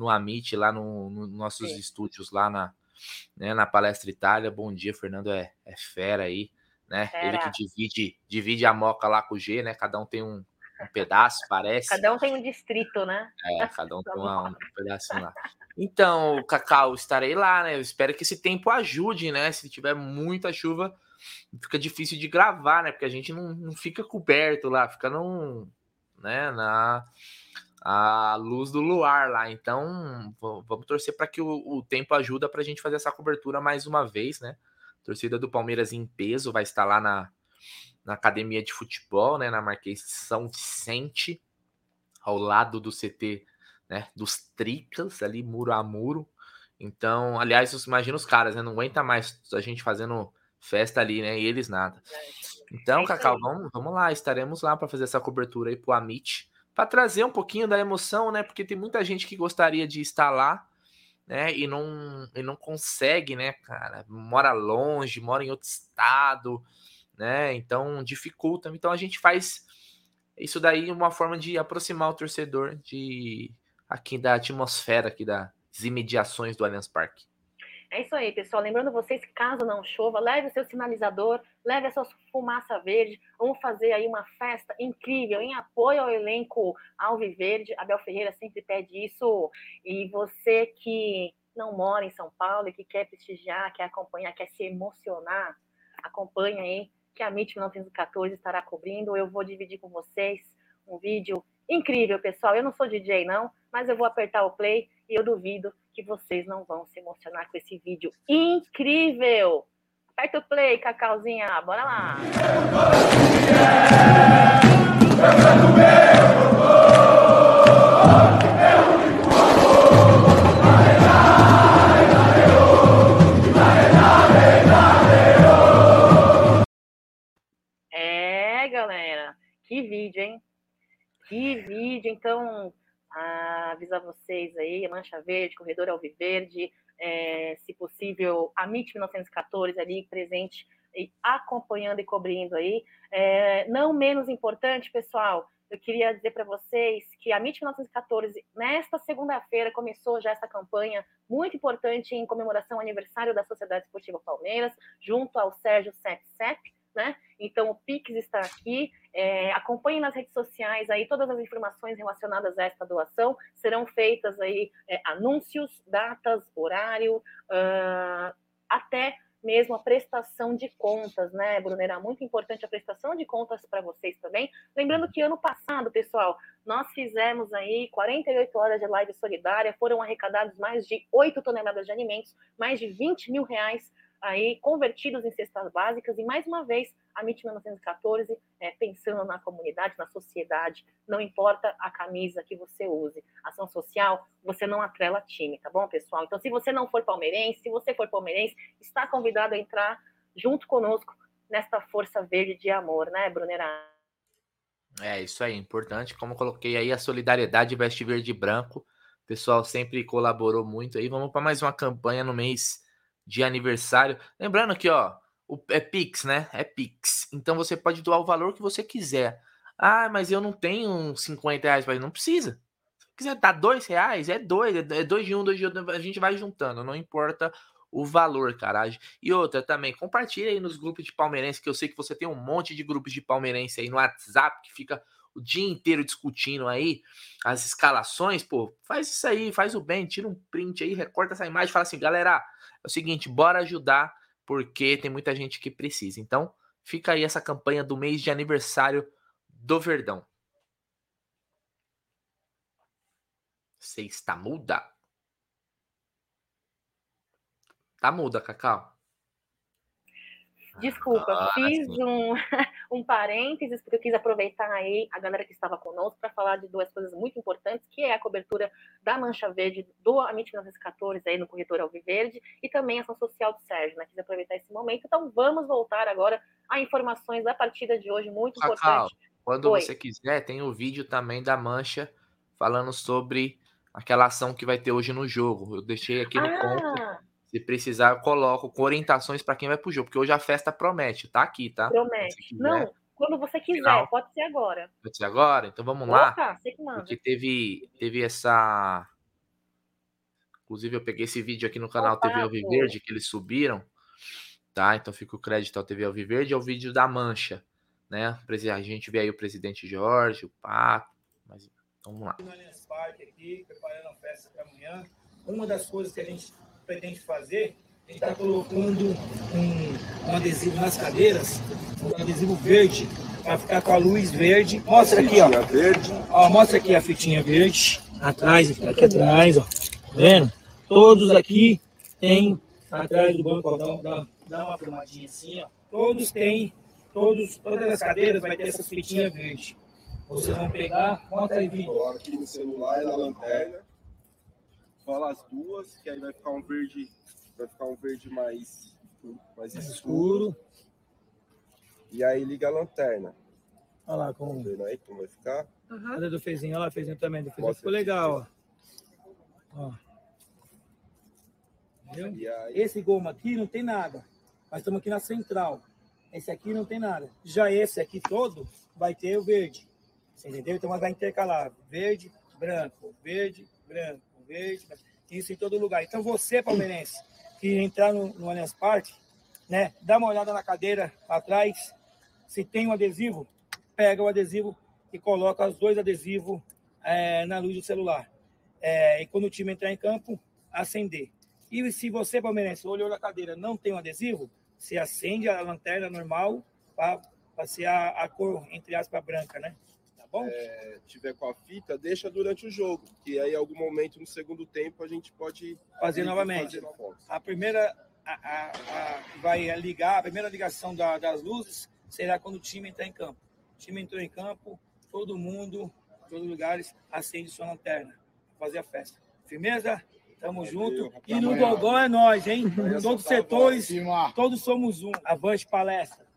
no Amit, lá nos no nossos Sim. estúdios, lá na, né, na Palestra Itália. Bom dia, Fernando é, é fera aí, né? Fera. Ele que divide, divide a moca lá com o G, né? Cada um tem um, um pedaço, parece. Cada um tem um distrito, né? É, cada um tem uma, um pedacinho lá. Então, Cacau, estarei lá, né? Eu espero que esse tempo ajude, né? Se tiver muita chuva, fica difícil de gravar, né? Porque a gente não, não fica coberto lá, fica num, né, na a luz do luar lá. Então, vamos torcer para que o, o, tempo ajuda para a gente fazer essa cobertura mais uma vez, né? A torcida do Palmeiras em peso vai estar lá na, na academia de futebol, né? Na Marquês São Vicente, ao lado do CT, né? Dos Tricas, ali muro a muro. Então, aliás, imagina os caras, né? Não aguenta mais a gente fazendo festa ali, né? E eles nada. Então, é Cacau, vamos, vamos lá, estaremos lá para fazer essa cobertura aí pro Amit para trazer um pouquinho da emoção, né? Porque tem muita gente que gostaria de estar lá, né? E não, e não consegue, né, cara? Mora longe, mora em outro estado, né? Então dificulta. Então a gente faz isso daí uma forma de aproximar o torcedor de aqui da atmosfera aqui das imediações do Allianz Parque. É isso aí, pessoal. Lembrando vocês que caso não chova, leve o seu sinalizador, leve a sua fumaça verde. Vamos fazer aí uma festa incrível em apoio ao elenco Alviverde. Abel Ferreira sempre pede isso. E você que não mora em São Paulo e que quer prestigiar, quer acompanhar, quer se emocionar, acompanha aí que a MIT 1914 estará cobrindo. Eu vou dividir com vocês um vídeo incrível, pessoal. Eu não sou DJ, não, mas eu vou apertar o play e eu duvido que vocês não vão se emocionar com esse vídeo incrível. Aperta o play, Cacauzinha. Bora lá. É, galera. Que vídeo, hein? Que vídeo. Então, avisar vocês aí, Mancha Verde, Corredor Alviverde, é, se possível, a MIT 1914 ali presente e acompanhando e cobrindo aí. É, não menos importante, pessoal, eu queria dizer para vocês que a MIT 1914, nesta segunda-feira, começou já essa campanha muito importante em comemoração ao aniversário da Sociedade Esportiva Palmeiras, junto ao Sérgio Sepsep, né? Então, o Pix está aqui. É, acompanhe nas redes sociais aí todas as informações relacionadas a esta doação. Serão feitas aí é, anúncios, datas, horário, uh, até mesmo a prestação de contas, né, Brunera? Muito importante a prestação de contas para vocês também. Lembrando que ano passado, pessoal, nós fizemos aí 48 horas de live solidária, foram arrecadados mais de 8 toneladas de alimentos, mais de 20 mil reais aí convertidos em cestas básicas e mais uma vez a MIT 1914 é, pensando na comunidade, na sociedade, não importa a camisa que você use, ação social você não atrela time, tá bom, pessoal? Então, se você não for palmeirense, se você for palmeirense, está convidado a entrar junto conosco nesta força verde de amor, né, Brunera? É isso aí, importante. Como coloquei aí a solidariedade veste verde e branco, o pessoal sempre colaborou muito aí. Vamos para mais uma campanha no mês de aniversário. Lembrando que, ó, o, é Pix, né? É Pix. Então você pode doar o valor que você quiser. Ah, mas eu não tenho 50 reais, mas não precisa. Se quiser dar dois reais, é dois, é dois de um, dois de outro, a gente vai juntando, não importa o valor, cara. E outra também, compartilha aí nos grupos de palmeirense, que eu sei que você tem um monte de grupos de palmeirense aí no WhatsApp que fica o dia inteiro discutindo aí as escalações, pô, faz isso aí, faz o bem, tira um print aí, recorta essa imagem, fala assim, galera, é o seguinte, bora ajudar, porque tem muita gente que precisa. Então, fica aí essa campanha do mês de aniversário do Verdão. Você está muda? Tá muda, Cacau? Desculpa, ah, fiz um, um parênteses, porque eu quis aproveitar aí a galera que estava conosco para falar de duas coisas muito importantes, que é a cobertura da Mancha Verde do Amit 1914 aí no Corretor Alviverde e também a ação social do Sérgio, né? Quis aproveitar esse momento. Então vamos voltar agora a informações da partida de hoje, muito Cacau, importante. Quando Oi. você quiser, tem o um vídeo também da Mancha falando sobre aquela ação que vai ter hoje no jogo. Eu deixei aqui no ah. ponto se precisar, eu coloco com orientações para quem vai pro jogo, porque hoje a festa promete, tá aqui, tá? Promete. Não, quando você quiser, Final. pode ser agora. Pode ser agora? Então vamos Opa, lá. Você que manda. Porque teve, teve essa. Inclusive, eu peguei esse vídeo aqui no canal Opa, TV Alviverde, que eles subiram, tá? Então fica o crédito ao TV Alviverde, é o vídeo da Mancha, né? A gente vê aí o presidente Jorge, o Pato, mas então vamos lá. No Allianz Parque aqui, preparando a festa para amanhã. Uma das coisas que a gente pretende fazer, a gente está colocando um, um, adesivo nas cadeiras, um adesivo verde, para ficar com a luz verde. Mostra aqui, ó. Verde. ó. Mostra aqui a fitinha verde, atrás, aqui atrás, ó. Tá vendo? Todos aqui tem atrás do banco, ó, dá, dá uma filmadinha assim, ó. Todos têm, todos, todas as cadeiras vai ter essa fitinha verde. Vocês vão pegar, conta aí, vídeo. Aqui no celular e na lanterna cola as duas, que aí vai ficar um verde, vai ficar um verde mais, mais escuro. E aí liga a lanterna. Olha lá como. Tá aí como vai ficar? Uhum. Cadê do fezinho? Olha lá, fezinho também. Do fezinho ficou legal, ó. ó. Esse goma aqui não tem nada. Nós estamos aqui na central. Esse aqui não tem nada. Já esse aqui todo vai ter o verde. Você entendeu? Então vai intercalar verde, branco, verde, branco verde, isso em todo lugar. Então você, palmeirense, que entrar no, no Allianz Parque, né, dá uma olhada na cadeira atrás, se tem um adesivo, pega o adesivo e coloca os dois adesivos é, na luz do celular. É, e quando o time entrar em campo, acender. E se você, palmeirense, olhou na cadeira não tem um adesivo, você acende a lanterna normal para ser a, a, cor, entre aspas, branca, né? Tá bom? É, tiver com a fita, deixa durante o jogo, que aí, em algum momento no segundo tempo, a gente pode fazer novamente. Fazer a primeira a, a, a, vai ligar, a primeira ligação da, das luzes será quando o time entrar em campo. O time entrou em campo, todo mundo, todos os lugares, acende sua lanterna, fazer a festa. Firmeza? Tamo junto. E no Gogó é nós, hein? Todos os setores, todos somos um. Avante palestra.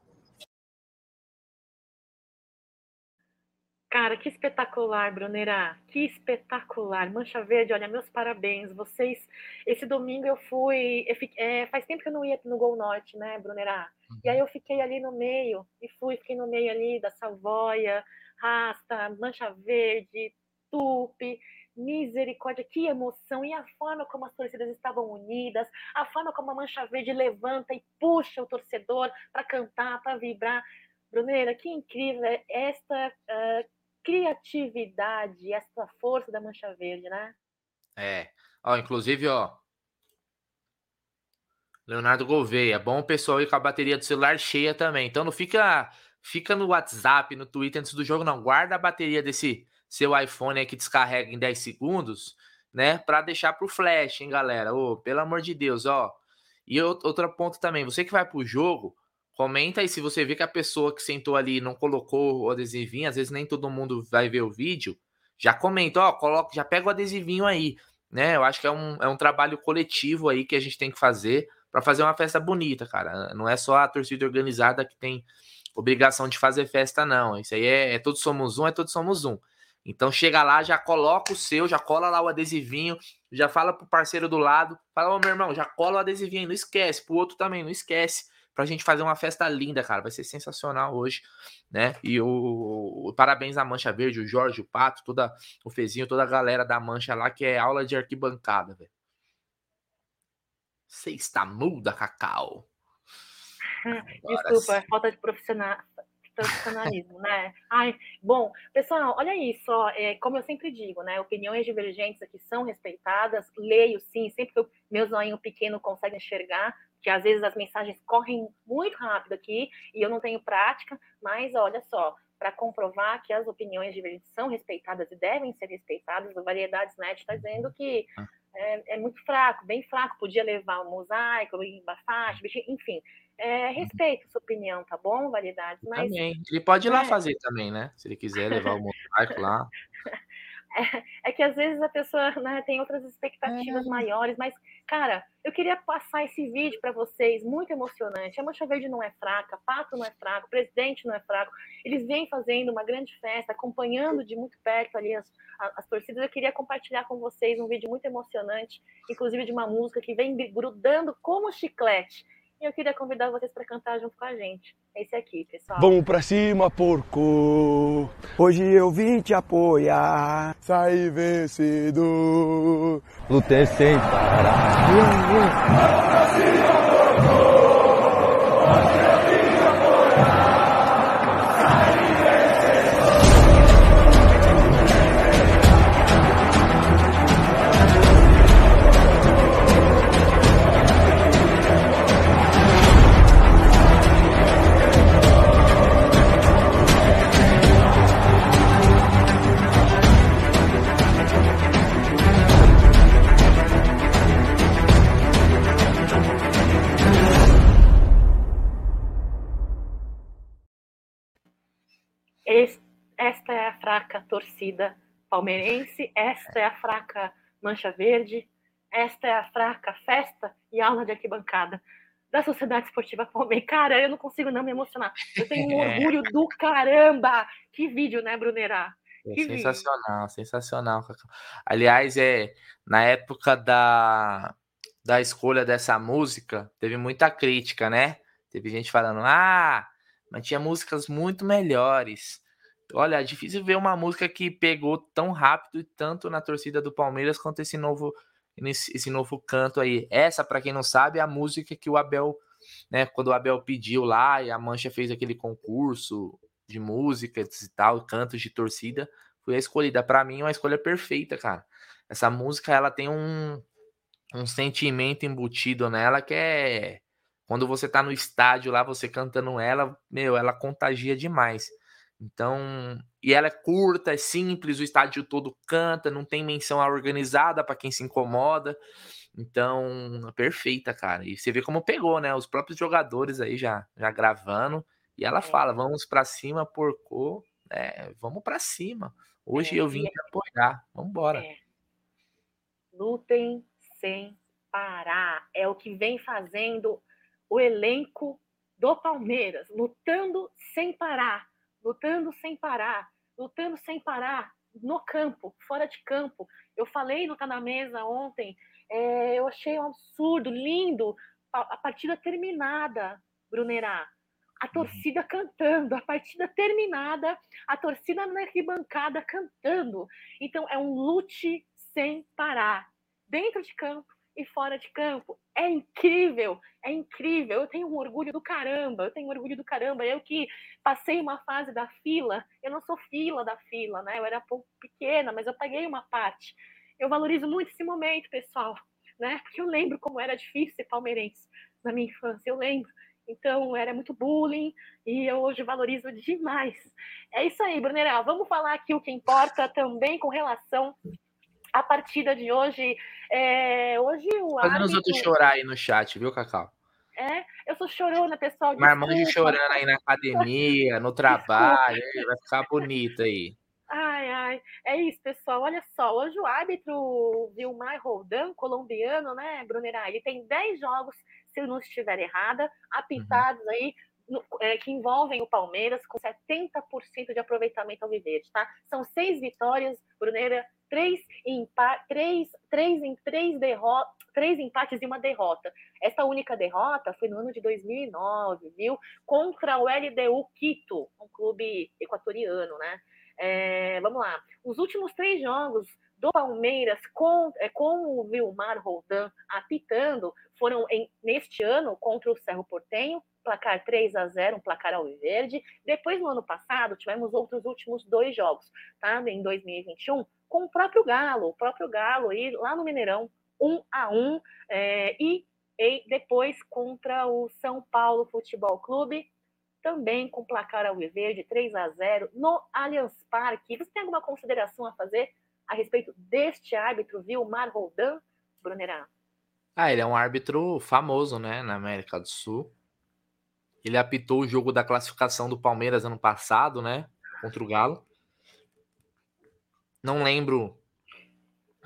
Cara, que espetacular, Brunera. Que espetacular. Mancha Verde, olha, meus parabéns. Vocês. Esse domingo eu fui. Eu fiquei, é, faz tempo que eu não ia no Gol Norte, né, Brunera? E aí eu fiquei ali no meio. E fui, fiquei no meio ali da Savoia, Rasta, Mancha Verde, Tupi. Misericórdia, que emoção! E a forma como as torcidas estavam unidas, a forma como a Mancha Verde levanta e puxa o torcedor para cantar, para vibrar. Brunera, que incrível é esta uh, criatividade, essa força da Mancha Verde, né? É. Ó, inclusive, ó. Leonardo Gouveia, bom o pessoal ir com a bateria do celular cheia também. Então não fica fica no WhatsApp, no Twitter antes do jogo, não. Guarda a bateria desse seu iPhone aí que descarrega em 10 segundos, né? Para deixar pro flash, hein, galera? Ô, pelo amor de Deus, ó. E outro ponto também, você que vai pro jogo, Comenta aí se você vê que a pessoa que sentou ali não colocou o adesivinho, às vezes nem todo mundo vai ver o vídeo. Já comenta, ó, coloca, já pega o adesivinho aí, né? Eu acho que é um, é um trabalho coletivo aí que a gente tem que fazer para fazer uma festa bonita, cara. Não é só a torcida organizada que tem obrigação de fazer festa, não. Isso aí é, é todos somos um, é todos somos um. Então chega lá, já coloca o seu, já cola lá o adesivinho, já fala pro parceiro do lado, fala, ô meu irmão, já cola o adesivinho, não esquece, pro outro também, não esquece pra gente fazer uma festa linda, cara. Vai ser sensacional hoje, né? E o, o parabéns à Mancha Verde, o Jorge, o Pato, toda o Fezinho, toda a galera da Mancha lá, que é aula de arquibancada, velho. Você está muda, Cacau. Desculpa, é falta de profissional, profissionalismo, né? Ai, bom, pessoal, olha isso, ó, é, como eu sempre digo, né? Opiniões divergentes aqui são respeitadas, leio sim, sempre que o meu zoinho pequeno consegue enxergar, que às vezes as mensagens correm muito rápido aqui e eu não tenho prática, mas olha só, para comprovar que as opiniões divergentes são respeitadas e devem ser respeitadas, o Variedades Net está dizendo que é, é, muito fraco, bem fraco, podia levar o mosaico, embafaste, enfim, é, respeito sua opinião, tá bom, Variedades? Mas, também. Ele pode ir lá é... fazer também, né? Se ele quiser levar o mosaico lá. É, é, que às vezes a pessoa né, tem outras expectativas é. maiores, mas, cara, eu queria passar esse vídeo para vocês, muito emocionante. A Mancha Verde não é fraca, Pato não é fraco, presidente não é fraco. Eles vêm fazendo uma grande festa, acompanhando de muito perto ali as, as torcidas. Eu queria compartilhar com vocês um vídeo muito emocionante, inclusive de uma música que vem grudando como chiclete. E eu queria convidar vocês para cantar junto com a gente. Esse aqui, pessoal. Vamos pra cima, porco. Hoje eu vim te apoiar. Saí vencedor. Lutei sem parar. Vamos pra cima, torcida palmeirense, esta é a fraca Mancha Verde, esta é a fraca festa e aula de arquibancada da Sociedade Esportiva Palmeiras. Cara, eu não consigo não me emocionar. Eu tenho um é. orgulho do caramba. Que vídeo, né, Brunerá? É sensacional, vídeo. sensacional. Aliás, é na época da, da escolha dessa música, teve muita crítica, né? Teve gente falando, ah, mas tinha músicas muito melhores. Olha, é difícil ver uma música que pegou tão rápido e tanto na torcida do Palmeiras quanto esse novo esse novo canto aí. Essa, para quem não sabe, é a música que o Abel, né, quando o Abel pediu lá e a Mancha fez aquele concurso de músicas e tal, cantos de torcida, foi a escolhida. Para mim, é uma escolha perfeita, cara. Essa música, ela tem um, um sentimento embutido nela que é. Quando você tá no estádio lá, você cantando ela, meu, ela contagia demais. Então, e ela é curta, é simples, o estádio todo canta, não tem menção organizada para quem se incomoda. Então, perfeita, cara. E você vê como pegou, né? Os próprios jogadores aí já, já gravando. E ela é. fala: vamos para cima, porco. É, vamos para cima. Hoje é, eu vim é... apoiar. Vamos embora. É. Lutem sem parar. É o que vem fazendo o elenco do Palmeiras, lutando sem parar lutando sem parar, lutando sem parar no campo, fora de campo. Eu falei no Tá na Mesa ontem, é, eu achei um absurdo, lindo, a, a partida terminada, Brunerá. A uhum. torcida cantando, a partida terminada, a torcida na arquibancada cantando. Então é um lute sem parar, dentro de campo e fora de campo. É incrível, é incrível. Eu tenho um orgulho do caramba, eu tenho um orgulho do caramba. Eu que passei uma fase da fila, eu não sou fila da fila, né? Eu era pouco pequena, mas eu paguei uma parte. Eu valorizo muito esse momento, pessoal, né? Porque eu lembro como era difícil ser palmeirense na minha infância, eu lembro. Então, era muito bullying e eu hoje valorizo demais. É isso aí, Brunera. Vamos falar aqui o que importa também com relação a partida de hoje. É, hoje o Fazendo árbitro... os outros chorar aí no chat, viu, Cacau? É, eu sou chorona, pessoal. Marmanjo chorando aí na academia, no trabalho, vai ficar bonito aí. Ai, ai, é isso, pessoal. Olha só, hoje o árbitro Vilmar Roldan, colombiano, né, Brunerá, ele tem 10 jogos, se eu não estiver errada, apitados uhum. aí é, que envolvem o Palmeiras com 70% de aproveitamento ao viver, tá? São seis vitórias, Bruneira, três, empa três, três em três três empates e uma derrota. Essa única derrota foi no ano de 2009, viu? Contra o LDU Quito, um clube equatoriano, né? É, vamos lá. Os últimos três jogos do Palmeiras com, é, com o Vilmar Roldan apitando foram em, neste ano contra o Cerro Portenho, placar 3 a 0 um placar alviverde. Depois, no ano passado, tivemos outros últimos dois jogos, tá? Em 2021, com o próprio Galo, o próprio Galo aí lá no Mineirão, 1 a 1 é, e, e depois contra o São Paulo Futebol Clube, também com placar alviverde 3 a 0 no Allianz Parque. Você tem alguma consideração a fazer a respeito deste árbitro, Vilmar Roldan, Brunerá? Ah, ele é um árbitro famoso, né, na América do Sul. Ele apitou o jogo da classificação do Palmeiras ano passado, né, contra o Galo. Não lembro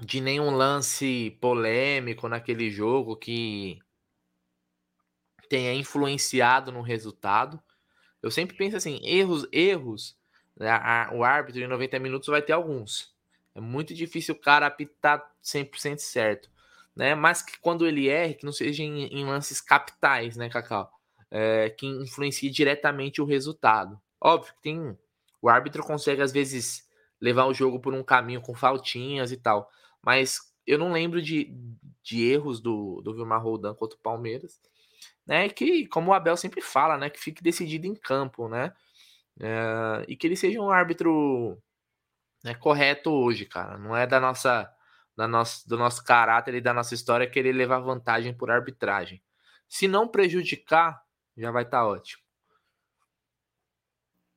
de nenhum lance polêmico naquele jogo que tenha influenciado no resultado. Eu sempre penso assim, erros, erros, né, o árbitro em 90 minutos vai ter alguns. É muito difícil o cara apitar 100% certo, né? Mas que quando ele erre, que não seja em, em lances capitais, né, Cacau? É, que influencie diretamente o resultado. Óbvio que tem. O árbitro consegue, às vezes, levar o jogo por um caminho com faltinhas e tal. Mas eu não lembro de, de erros do, do Vilmar Roldan contra o Palmeiras. Né, que, como o Abel sempre fala, né, que fique decidido em campo, né, é, e que ele seja um árbitro é correto hoje, cara. Não é da nossa, da nosso, do nosso caráter e da nossa história querer levar vantagem por arbitragem. Se não prejudicar, já vai estar tá ótimo.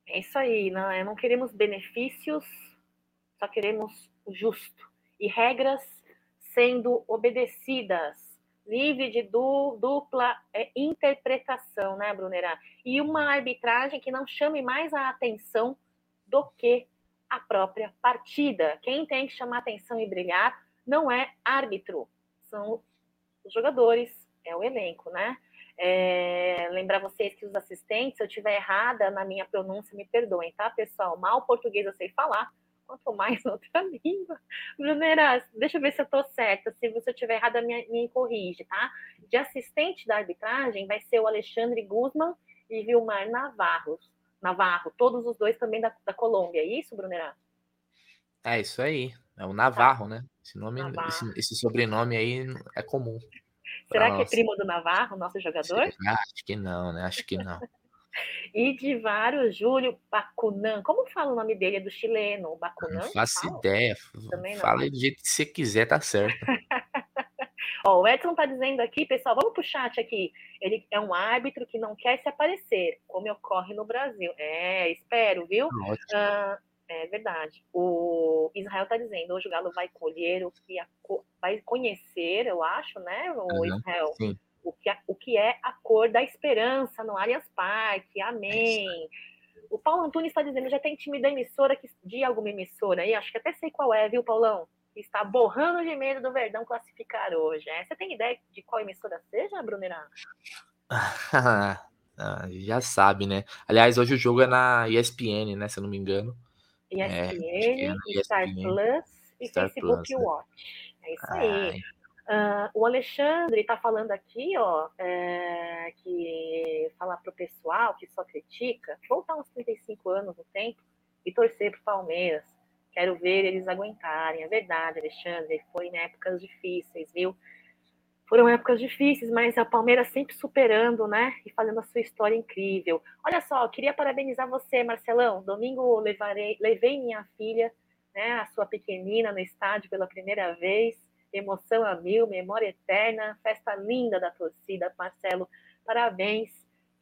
É isso aí, não, é, não queremos benefícios, só queremos o justo. E regras sendo obedecidas, livre de du, dupla é, interpretação, né, Brunerá? E uma arbitragem que não chame mais a atenção do que a própria partida. Quem tem que chamar atenção e brilhar não é árbitro, são os jogadores, é o elenco, né? É, lembrar vocês que os assistentes, se eu estiver errada na minha pronúncia, me perdoem, tá, pessoal? Mal português eu sei falar, quanto mais outra língua. Brunera, deixa eu ver se eu tô certa. Se você estiver errada, me, me corrige, tá? De assistente da arbitragem vai ser o Alexandre Guzman e Vilmar Navarros. Navarro, todos os dois também da, da Colômbia, é isso, Brunerá? É isso aí, é o Navarro, tá. né? Esse, nome, esse, esse, sobrenome aí é comum. Será que é primo do Navarro, nosso jogador? Acho que não, né? Acho que não. Idivário Júlio Bacunan. Como fala o nome dele? É do chileno, Bacunan? Não faço fala? ideia. Também não. Fala do jeito que você quiser, tá certo. Ó, o Edson tá dizendo aqui, pessoal, vamos pro chat aqui. Ele é um árbitro que não quer se aparecer, como ocorre no Brasil. É, espero, viu? Ah, é verdade. O Israel tá dizendo, hoje o Galo vai colher o que a, vai conhecer, eu acho, né, o uhum, Israel? Sim o que, o que é a cor da esperança no Allianz Parque. Amém. O Paulo Antunes está dizendo, já tem time da emissora que, de alguma emissora aí, acho que até sei qual é, viu, Paulão? Está borrando de medo do Verdão classificar hoje. É, você tem ideia de qual emissora seja, Brunerá? Ah, já sabe, né? Aliás, hoje o jogo é na ESPN, né? Se eu não me engano. ESPN, é, Star Plus e Star Facebook Plus, né? Watch. É isso aí. Uh, o Alexandre está falando aqui, ó, é, que falar para o pessoal que só critica, voltar uns 35 anos no tempo e torcer para o Palmeiras. Quero ver eles aguentarem. É verdade, Alexandre, foi em épocas difíceis, viu? Foram épocas difíceis, mas a Palmeiras sempre superando, né? E fazendo a sua história incrível. Olha só, queria parabenizar você, Marcelão. Domingo levarei, levei minha filha, né, a sua pequenina, no estádio pela primeira vez emoção a mil, memória eterna, festa linda da torcida, Marcelo, parabéns,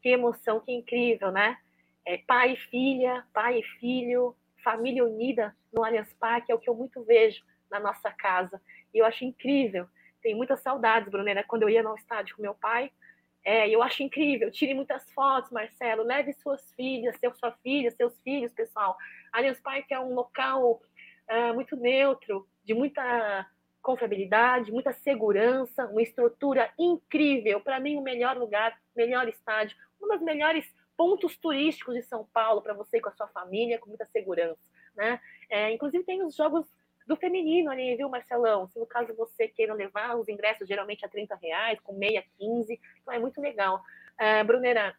que emoção, que incrível, né? É, pai e filha, pai e filho, família unida no Allianz Parque, é o que eu muito vejo na nossa casa, e eu acho incrível, tenho muitas saudades, Brunera, quando eu ia no estádio com meu pai, é, eu acho incrível, tire muitas fotos, Marcelo, leve suas filhas, seu, sua filha, seus filhos, pessoal, Allianz Parque é um local uh, muito neutro, de muita confiabilidade, muita segurança, uma estrutura incrível. Para mim, o melhor lugar, melhor estádio, um dos melhores pontos turísticos de São Paulo para você com a sua família, com muita segurança. Né? É, inclusive, tem os jogos do feminino ali, viu, Marcelão? Se no caso você queira levar, os ingressos geralmente a 30 reais, com meia 15, então é muito legal. É, Brunera,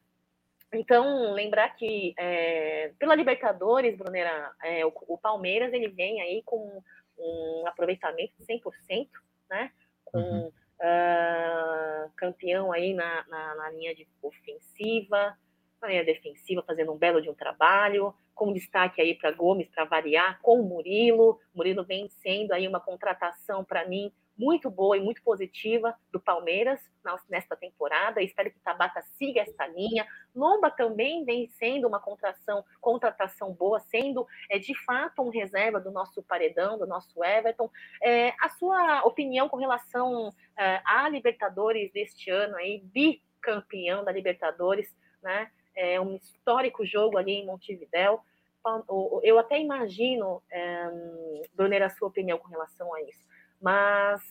então, lembrar que é, pela Libertadores, Brunera, é, o, o Palmeiras ele vem aí com um aproveitamento de 100%, né? Com uhum. uh, campeão aí na, na, na, linha de ofensiva, na linha defensiva, fazendo um belo de um trabalho, com destaque aí para Gomes, para variar, com o Murilo. Murilo vem sendo aí uma contratação para mim muito boa e muito positiva do Palmeiras nesta temporada. Espero que Tabata siga esta linha. Lomba também vem sendo uma contratação, contratação boa, sendo é, de fato um reserva do nosso paredão, do nosso Everton. É, a sua opinião com relação é, à Libertadores deste ano aí, bicampeão da Libertadores, né? É um histórico jogo ali em Montevidéu. Eu até imagino, é, Brunner, a sua opinião com relação a isso mas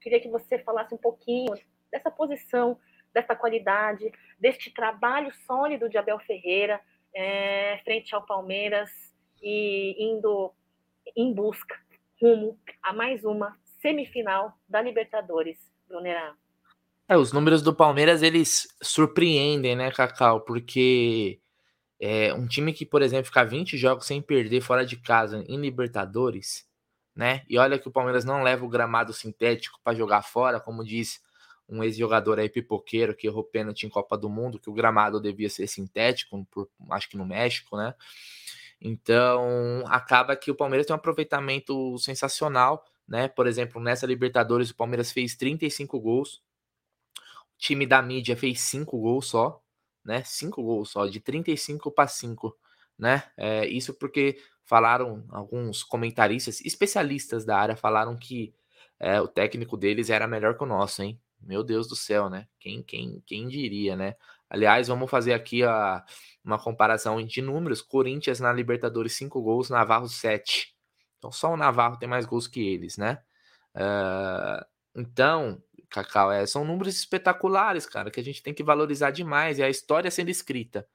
queria que você falasse um pouquinho dessa posição, dessa qualidade, deste trabalho sólido de Abel Ferreira é, frente ao Palmeiras e indo em busca rumo a mais uma semifinal da Libertadores, Brunerá. É, os números do Palmeiras eles surpreendem, né, Cacau? Porque é, um time que, por exemplo, ficar 20 jogos sem perder fora de casa em Libertadores né? E olha que o Palmeiras não leva o gramado sintético para jogar fora, como diz um ex-jogador aí pipoqueiro que errou pênalti em Copa do Mundo, que o gramado devia ser sintético, por, acho que no México, né? Então, acaba que o Palmeiras tem um aproveitamento sensacional, né? Por exemplo, nessa Libertadores o Palmeiras fez 35 gols. O time da mídia fez 5 gols só, né? 5 gols só, de 35 para 5, né? É, isso porque falaram, alguns comentaristas, especialistas da área, falaram que é, o técnico deles era melhor que o nosso, hein? Meu Deus do céu, né? Quem, quem, quem diria, né? Aliás, vamos fazer aqui a, uma comparação de números. Corinthians na Libertadores, 5 gols, Navarro 7. Então, só o Navarro tem mais gols que eles, né? Uh, então, Cacau, é, são números espetaculares, cara, que a gente tem que valorizar demais. É a história sendo escrita.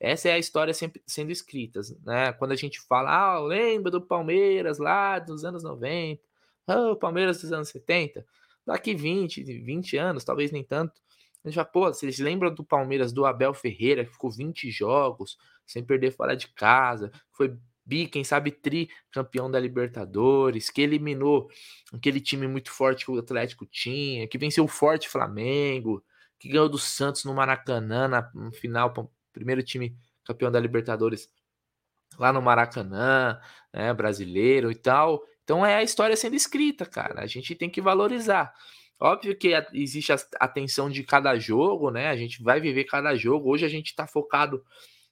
Essa é a história sempre sendo escrita, né? Quando a gente fala, ah, lembra do Palmeiras lá dos anos 90, ah, o Palmeiras dos anos 70, daqui 20, 20 anos, talvez nem tanto, a gente fala, pô, vocês lembram do Palmeiras do Abel Ferreira, que ficou 20 jogos sem perder fora de casa, foi bi, quem sabe tri campeão da Libertadores, que eliminou aquele time muito forte que o Atlético tinha, que venceu o forte Flamengo, que ganhou do Santos no Maracanã na, final, primeiro time campeão da Libertadores lá no Maracanã, né, brasileiro e tal. Então é a história sendo escrita, cara. A gente tem que valorizar. Óbvio que existe a tensão de cada jogo, né? A gente vai viver cada jogo. Hoje a gente está focado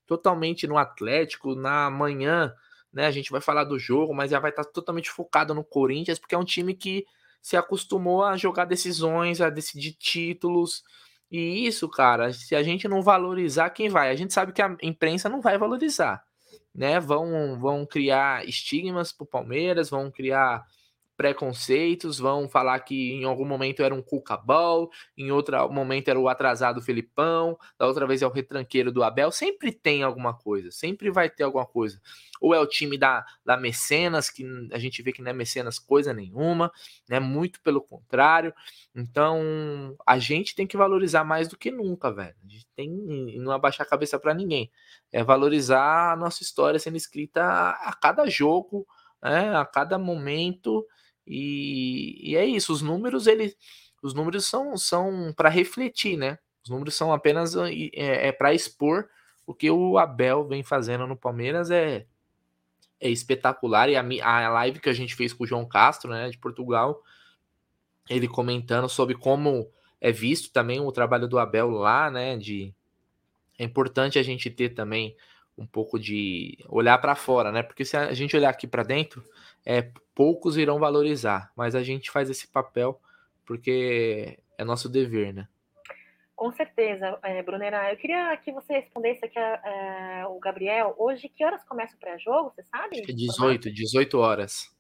totalmente no Atlético. Na manhã, né? A gente vai falar do jogo, mas já vai estar tá totalmente focado no Corinthians, porque é um time que se acostumou a jogar decisões, a decidir títulos. E isso, cara, se a gente não valorizar, quem vai? A gente sabe que a imprensa não vai valorizar né? Vão, vão criar estigmas para o Palmeiras, vão criar preconceitos, vão falar que em algum momento era um Cuca Ball, em outro momento era o atrasado Felipão, da outra vez é o retranqueiro do Abel, sempre tem alguma coisa, sempre vai ter alguma coisa. Ou é o time da, da Mecenas, que a gente vê que não é Mecenas coisa nenhuma, né? Muito pelo contrário. Então, a gente tem que valorizar mais do que nunca, velho. A gente tem não abaixar a cabeça para ninguém. É valorizar a nossa história sendo escrita a, a cada jogo, né? a cada momento e, e é isso, os números ele, os números são, são para refletir, né? Os números são apenas é, é para expor o que o Abel vem fazendo no Palmeiras é, é espetacular. E a, a live que a gente fez com o João Castro, né, de Portugal, ele comentando sobre como é visto também o trabalho do Abel lá, né? De é importante a gente ter também um pouco de olhar para fora, né? Porque se a gente olhar aqui para dentro, é, poucos irão valorizar, mas a gente faz esse papel porque é nosso dever, né? Com certeza, é, Brunera. Eu queria que você respondesse aqui a, a, o Gabriel. Hoje, que horas começa o pré-jogo, você sabe? Acho que 18, 18 horas.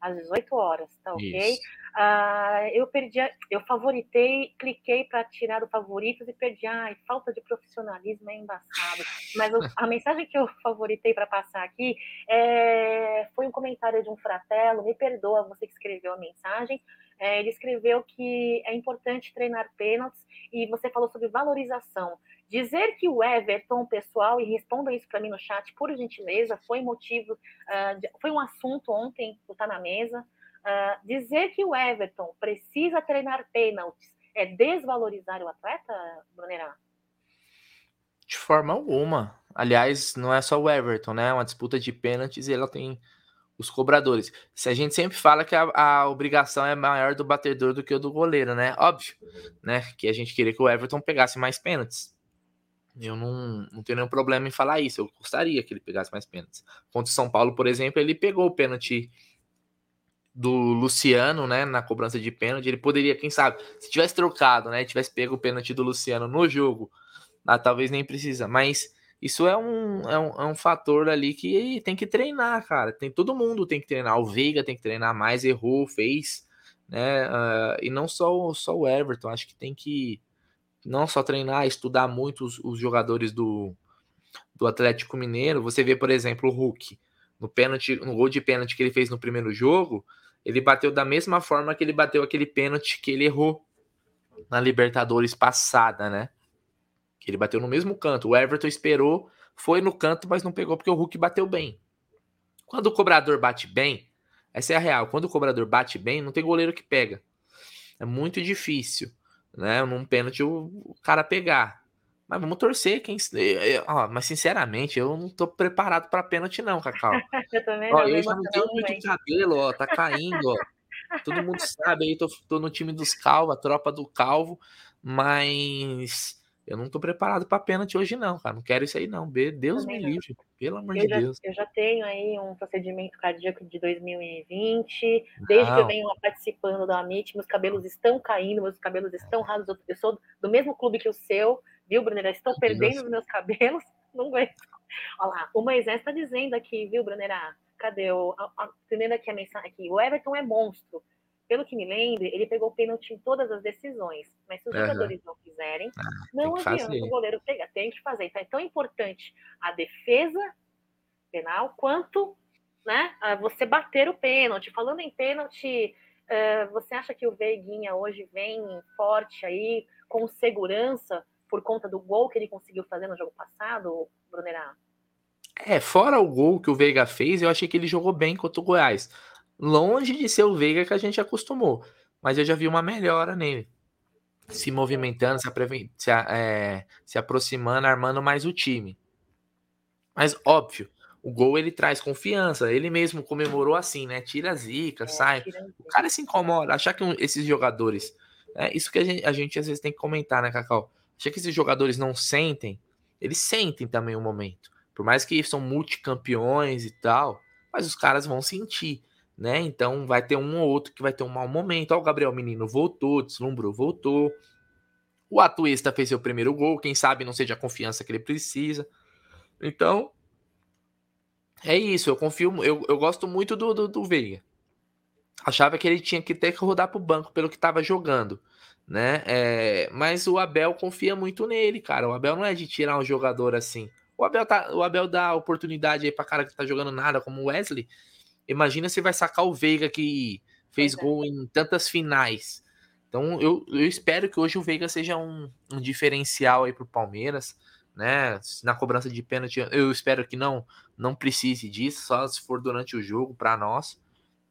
Às 18 horas, tá ok? Isso. Uh, eu perdi, eu favoritei, cliquei para tirar o favoritos e perdi. Ai, falta de profissionalismo é embaçado. Mas a mensagem que eu favoritei para passar aqui é, foi um comentário de um fratelo. Me perdoa você que escreveu a mensagem. É, ele escreveu que é importante treinar pênaltis e você falou sobre valorização. Dizer que o Everton, pessoal, e respondam isso para mim no chat, por gentileza, foi motivo, uh, de, foi um assunto ontem que está na mesa. Uh, dizer que o Everton precisa treinar pênaltis é desvalorizar o atleta, Brunerá? De forma alguma. Aliás, não é só o Everton, né? É uma disputa de pênaltis e ela tem os cobradores. Se a gente sempre fala que a, a, obrigação é maior do batedor do que o do goleiro, né? Óbvio, né? Que a gente queria que o Everton pegasse mais pênaltis. Eu não, não tenho nenhum problema em falar isso. Eu gostaria que ele pegasse mais pênaltis. Contra o São Paulo, por exemplo, ele pegou o pênalti do Luciano, né, na cobrança de pênalti, ele poderia, quem sabe, se tivesse trocado, né, tivesse pego o pênalti do Luciano no jogo, ah, talvez nem precisa, mas isso é um, é um, é um fator ali que tem que treinar, cara, tem todo mundo tem que treinar, o Veiga tem que treinar mais, errou, fez, né, uh, e não só, só o Everton, acho que tem que não só treinar, estudar muito os, os jogadores do, do Atlético Mineiro, você vê, por exemplo, o Hulk, no pênalti, no gol de pênalti que ele fez no primeiro jogo, ele bateu da mesma forma que ele bateu aquele pênalti que ele errou na Libertadores passada, né? Que ele bateu no mesmo canto. O Everton esperou, foi no canto, mas não pegou porque o Hulk bateu bem. Quando o cobrador bate bem, essa é a real. Quando o cobrador bate bem, não tem goleiro que pega. É muito difícil, né? Num pênalti o cara pegar. Mas vamos torcer quem. Ó, mas sinceramente, eu não tô preparado para pênalti, não, Cacau. eu também não. Ó, eu já não tenho muito bem. cabelo, ó, tá caindo, ó. Todo mundo sabe aí, tô, tô no time dos Calvos, a tropa do Calvo, mas eu não tô preparado para pênalti hoje, não, cara. Não quero isso aí, não. Deus me livre, pelo amor eu de já, Deus. Eu já tenho aí um procedimento cardíaco de 2020. Desde não. que eu venho participando da MIT, meus cabelos estão caindo, meus cabelos estão rasos. Eu sou do mesmo clube que o seu, viu, Brunera? Estou perdendo os meus cabelos. Não aguento. Olha lá, o Moisés está dizendo aqui, viu, Brunera? Cadê o. Entendendo aqui a mensagem aqui. O Everton é monstro pelo que me lembro, ele pegou o pênalti em todas as decisões. Mas se os uhum. jogadores não fizerem, ah, não adianta fazer. o goleiro pegar, tem que fazer. Então é tão importante a defesa penal quanto né, você bater o pênalti. Falando em pênalti, uh, você acha que o Veiguinha hoje vem forte aí, com segurança, por conta do gol que ele conseguiu fazer no jogo passado, Brunerá? É, fora o gol que o Veiga fez, eu achei que ele jogou bem contra o Goiás. Longe de ser o Veiga que a gente acostumou, mas eu já vi uma melhora nele. Se movimentando, se, se, é, se aproximando, armando mais o time. Mas óbvio, o gol ele traz confiança. Ele mesmo comemorou assim, né? Tira a zica, é, sai. O cara se incomoda. Achar que esses jogadores. É isso que a gente, a gente às vezes tem que comentar, né, Cacau? Achar que esses jogadores não sentem. Eles sentem também o momento. Por mais que são multicampeões e tal, mas os caras vão sentir, né? Então vai ter um ou outro que vai ter um mau momento. Ó, o Gabriel Menino voltou, deslumbrou, voltou. O Atuista fez seu primeiro gol, quem sabe não seja a confiança que ele precisa. Então, é isso, eu confio, eu, eu gosto muito do, do, do Veiga. Achava que ele tinha que ter que rodar pro banco pelo que estava jogando, né? É, mas o Abel confia muito nele, cara. O Abel não é de tirar um jogador assim. O Abel, tá, o Abel dá oportunidade aí pra cara que tá jogando nada, como o Wesley. Imagina se vai sacar o Veiga que fez é. gol em tantas finais. Então eu, eu espero que hoje o Veiga seja um, um diferencial aí pro Palmeiras né? Na cobrança de pênalti, eu espero que não não precise disso, só se for durante o jogo para nós,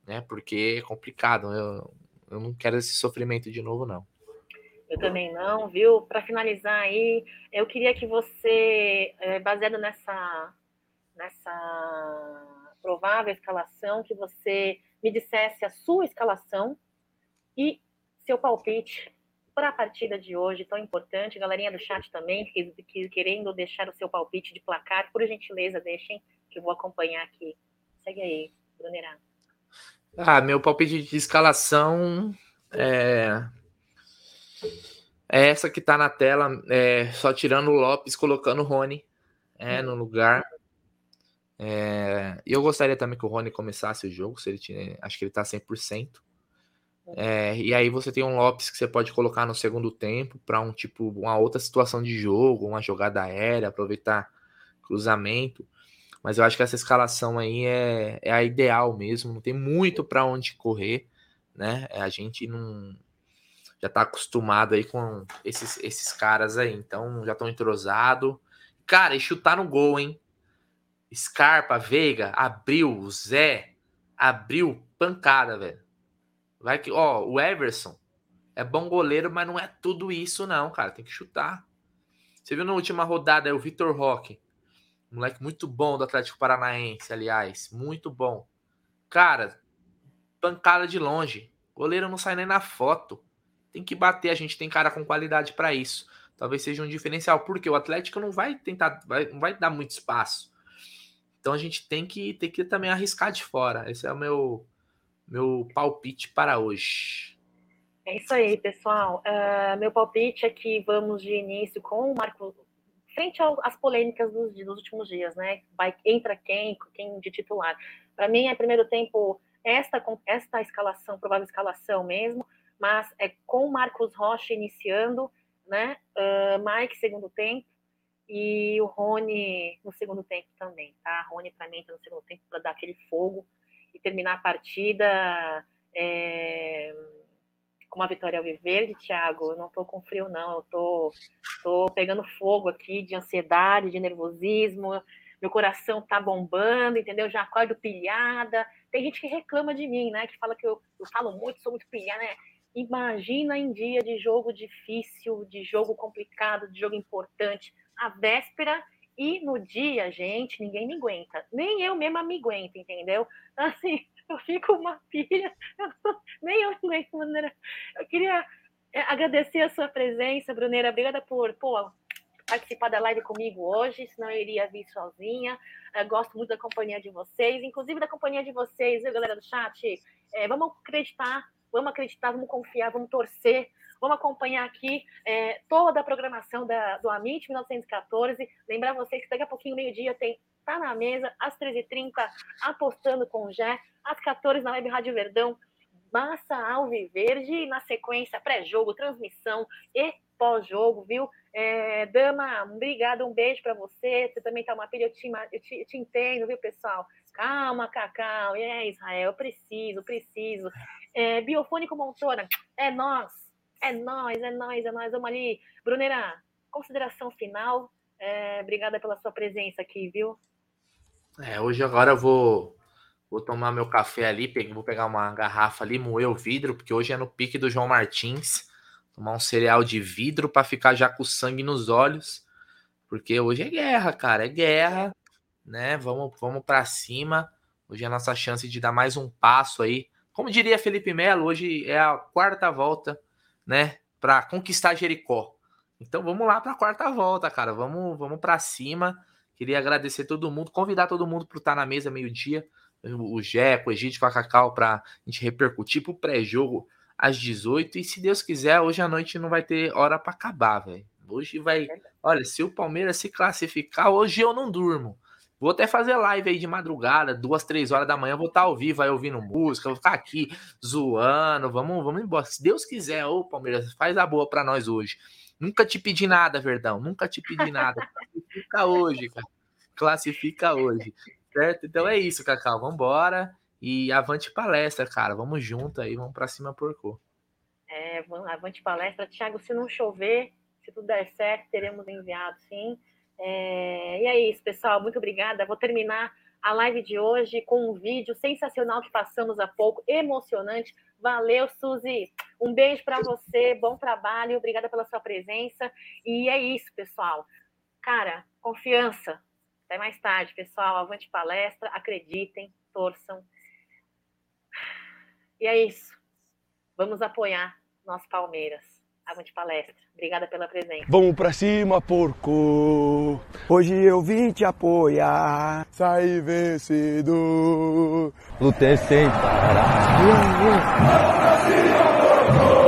né? Porque é complicado. Eu, eu não quero esse sofrimento de novo, não. Eu também não, viu? Para finalizar aí, eu queria que você, é, baseado nessa nessa provável escalação, que você me dissesse a sua escalação e seu palpite para a partida de hoje tão importante. Galerinha do chat também, que, que, querendo deixar o seu palpite de placar, por gentileza, deixem, que eu vou acompanhar aqui. Segue aí, Brunerá. Ah, meu palpite de escalação é, é essa que está na tela, é, só tirando o Lopes, colocando o Rony é, no lugar. É, eu gostaria também que o Rony começasse o jogo, se ele tinha, acho que ele está 100%. É, e aí você tem um Lopes que você pode colocar no segundo tempo para um tipo uma outra situação de jogo, uma jogada aérea, aproveitar cruzamento. Mas eu acho que essa escalação aí é, é a ideal mesmo. Não tem muito para onde correr, né? A gente não já está acostumado aí com esses, esses caras aí, então já estão entrosado. Cara, e chutar no gol, hein? Scarpa, Veiga, abriu, Zé, abriu, pancada, velho. Vai que, ó, o Everson é bom goleiro, mas não é tudo isso, não, cara. Tem que chutar. Você viu na última rodada é o Vitor Roque. Moleque muito bom do Atlético Paranaense, aliás. Muito bom. Cara, pancada de longe. Goleiro não sai nem na foto. Tem que bater, a gente tem cara com qualidade para isso. Talvez seja um diferencial, porque o Atlético não vai tentar, vai, não vai dar muito espaço. Então a gente tem que, tem que também arriscar de fora. Esse é o meu, meu palpite para hoje. É isso aí, pessoal. Uh, meu palpite é que vamos de início com o Marco. Frente às polêmicas dos, dos últimos dias, né? Vai, entra quem, quem de titular. Para mim, é primeiro tempo esta, esta escalação, provável escalação mesmo, mas é com Marcos Rocha iniciando, né? Uh, Mike segundo tempo e o Rony no segundo tempo também, tá? Rony para mim tá no segundo tempo para dar aquele fogo e terminar a partida é, com uma vitória ao verde, Thiago. Eu não estou com frio, não. Eu tô, tô pegando fogo aqui de ansiedade, de nervosismo. Meu coração tá bombando, entendeu? Já acordo pilhada. Tem gente que reclama de mim, né? Que fala que eu, eu falo muito, sou muito pilhada, né? Imagina em dia de jogo difícil, de jogo complicado, de jogo importante, a véspera e no dia, gente, ninguém me aguenta. Nem eu mesma me aguento, entendeu? Assim, eu fico uma pilha. nem eu aguento, Bruneira. Eu queria é, agradecer a sua presença, Bruneira. Obrigada por pô, participar da live comigo hoje, senão eu iria vir sozinha. Eu gosto muito da companhia de vocês, inclusive da companhia de vocês, viu, galera do chat? É, vamos acreditar, vamos acreditar, vamos confiar, vamos torcer Vamos acompanhar aqui é, toda a programação da, do Amit 1914. Lembrar vocês que daqui a pouquinho, meio-dia, tem Tá na Mesa, às 13h30, apostando com o Jé, às 14 na Web Rádio Verdão, Massa Alviverde, e na sequência, pré-jogo, transmissão e pós-jogo, viu? É, Dama, obrigada, um beijo para você. Você também tá uma pilha, eu te, eu te, eu te entendo, viu, pessoal? Calma, Cacau. É, Israel, eu preciso, preciso. É, Biofônico Montora, é nós. É nós, é nós, é nós. Vamos ali. Brunera, consideração final. É, obrigada pela sua presença aqui, viu? É, hoje agora eu vou, vou tomar meu café ali, vou pegar uma garrafa ali, moer o vidro, porque hoje é no pique do João Martins. Tomar um cereal de vidro para ficar já com sangue nos olhos. Porque hoje é guerra, cara, é guerra, né? Vamos, vamos para cima. Hoje é a nossa chance de dar mais um passo aí. Como diria Felipe Melo, hoje é a quarta volta, né, para conquistar Jericó. Então vamos lá para a quarta volta, cara. Vamos, vamos para cima. Queria agradecer todo mundo, convidar todo mundo para estar na mesa meio-dia. O Jeco, o Egito, com a Cacau, para a gente repercutir para o pré-jogo às 18. E se Deus quiser, hoje à noite não vai ter hora para acabar, velho. Hoje vai. Olha, se o Palmeiras se classificar, hoje eu não durmo. Vou até fazer live aí de madrugada, duas, três horas da manhã. Vou estar ao vivo aí ouvindo música, vou ficar aqui zoando. Vamos, vamos embora. Se Deus quiser, ô Palmeiras, faz a boa para nós hoje. Nunca te pedi nada, Verdão. Nunca te pedi nada. Classifica hoje, cara. Classifica hoje. Certo? Então é isso, Cacau. Vambora. E avante palestra, cara. Vamos junto aí, vamos para cima porco. É, avante palestra. Thiago, se não chover, se tudo der certo, teremos enviado sim. É, e é isso, pessoal. Muito obrigada. Vou terminar a live de hoje com um vídeo sensacional que passamos há pouco, emocionante. Valeu, Suzy. Um beijo para você, bom trabalho, obrigada pela sua presença. E é isso, pessoal. Cara, confiança. Até mais tarde, pessoal. Avante palestra, acreditem, torçam. E é isso. Vamos apoiar nosso Palmeiras. Avante palestra. Obrigada pela presença. Vamos pra cima, porco. Hoje eu vim te apoiar. Saí vencedor. Lutei sem parar. Vamos pra cima, porco.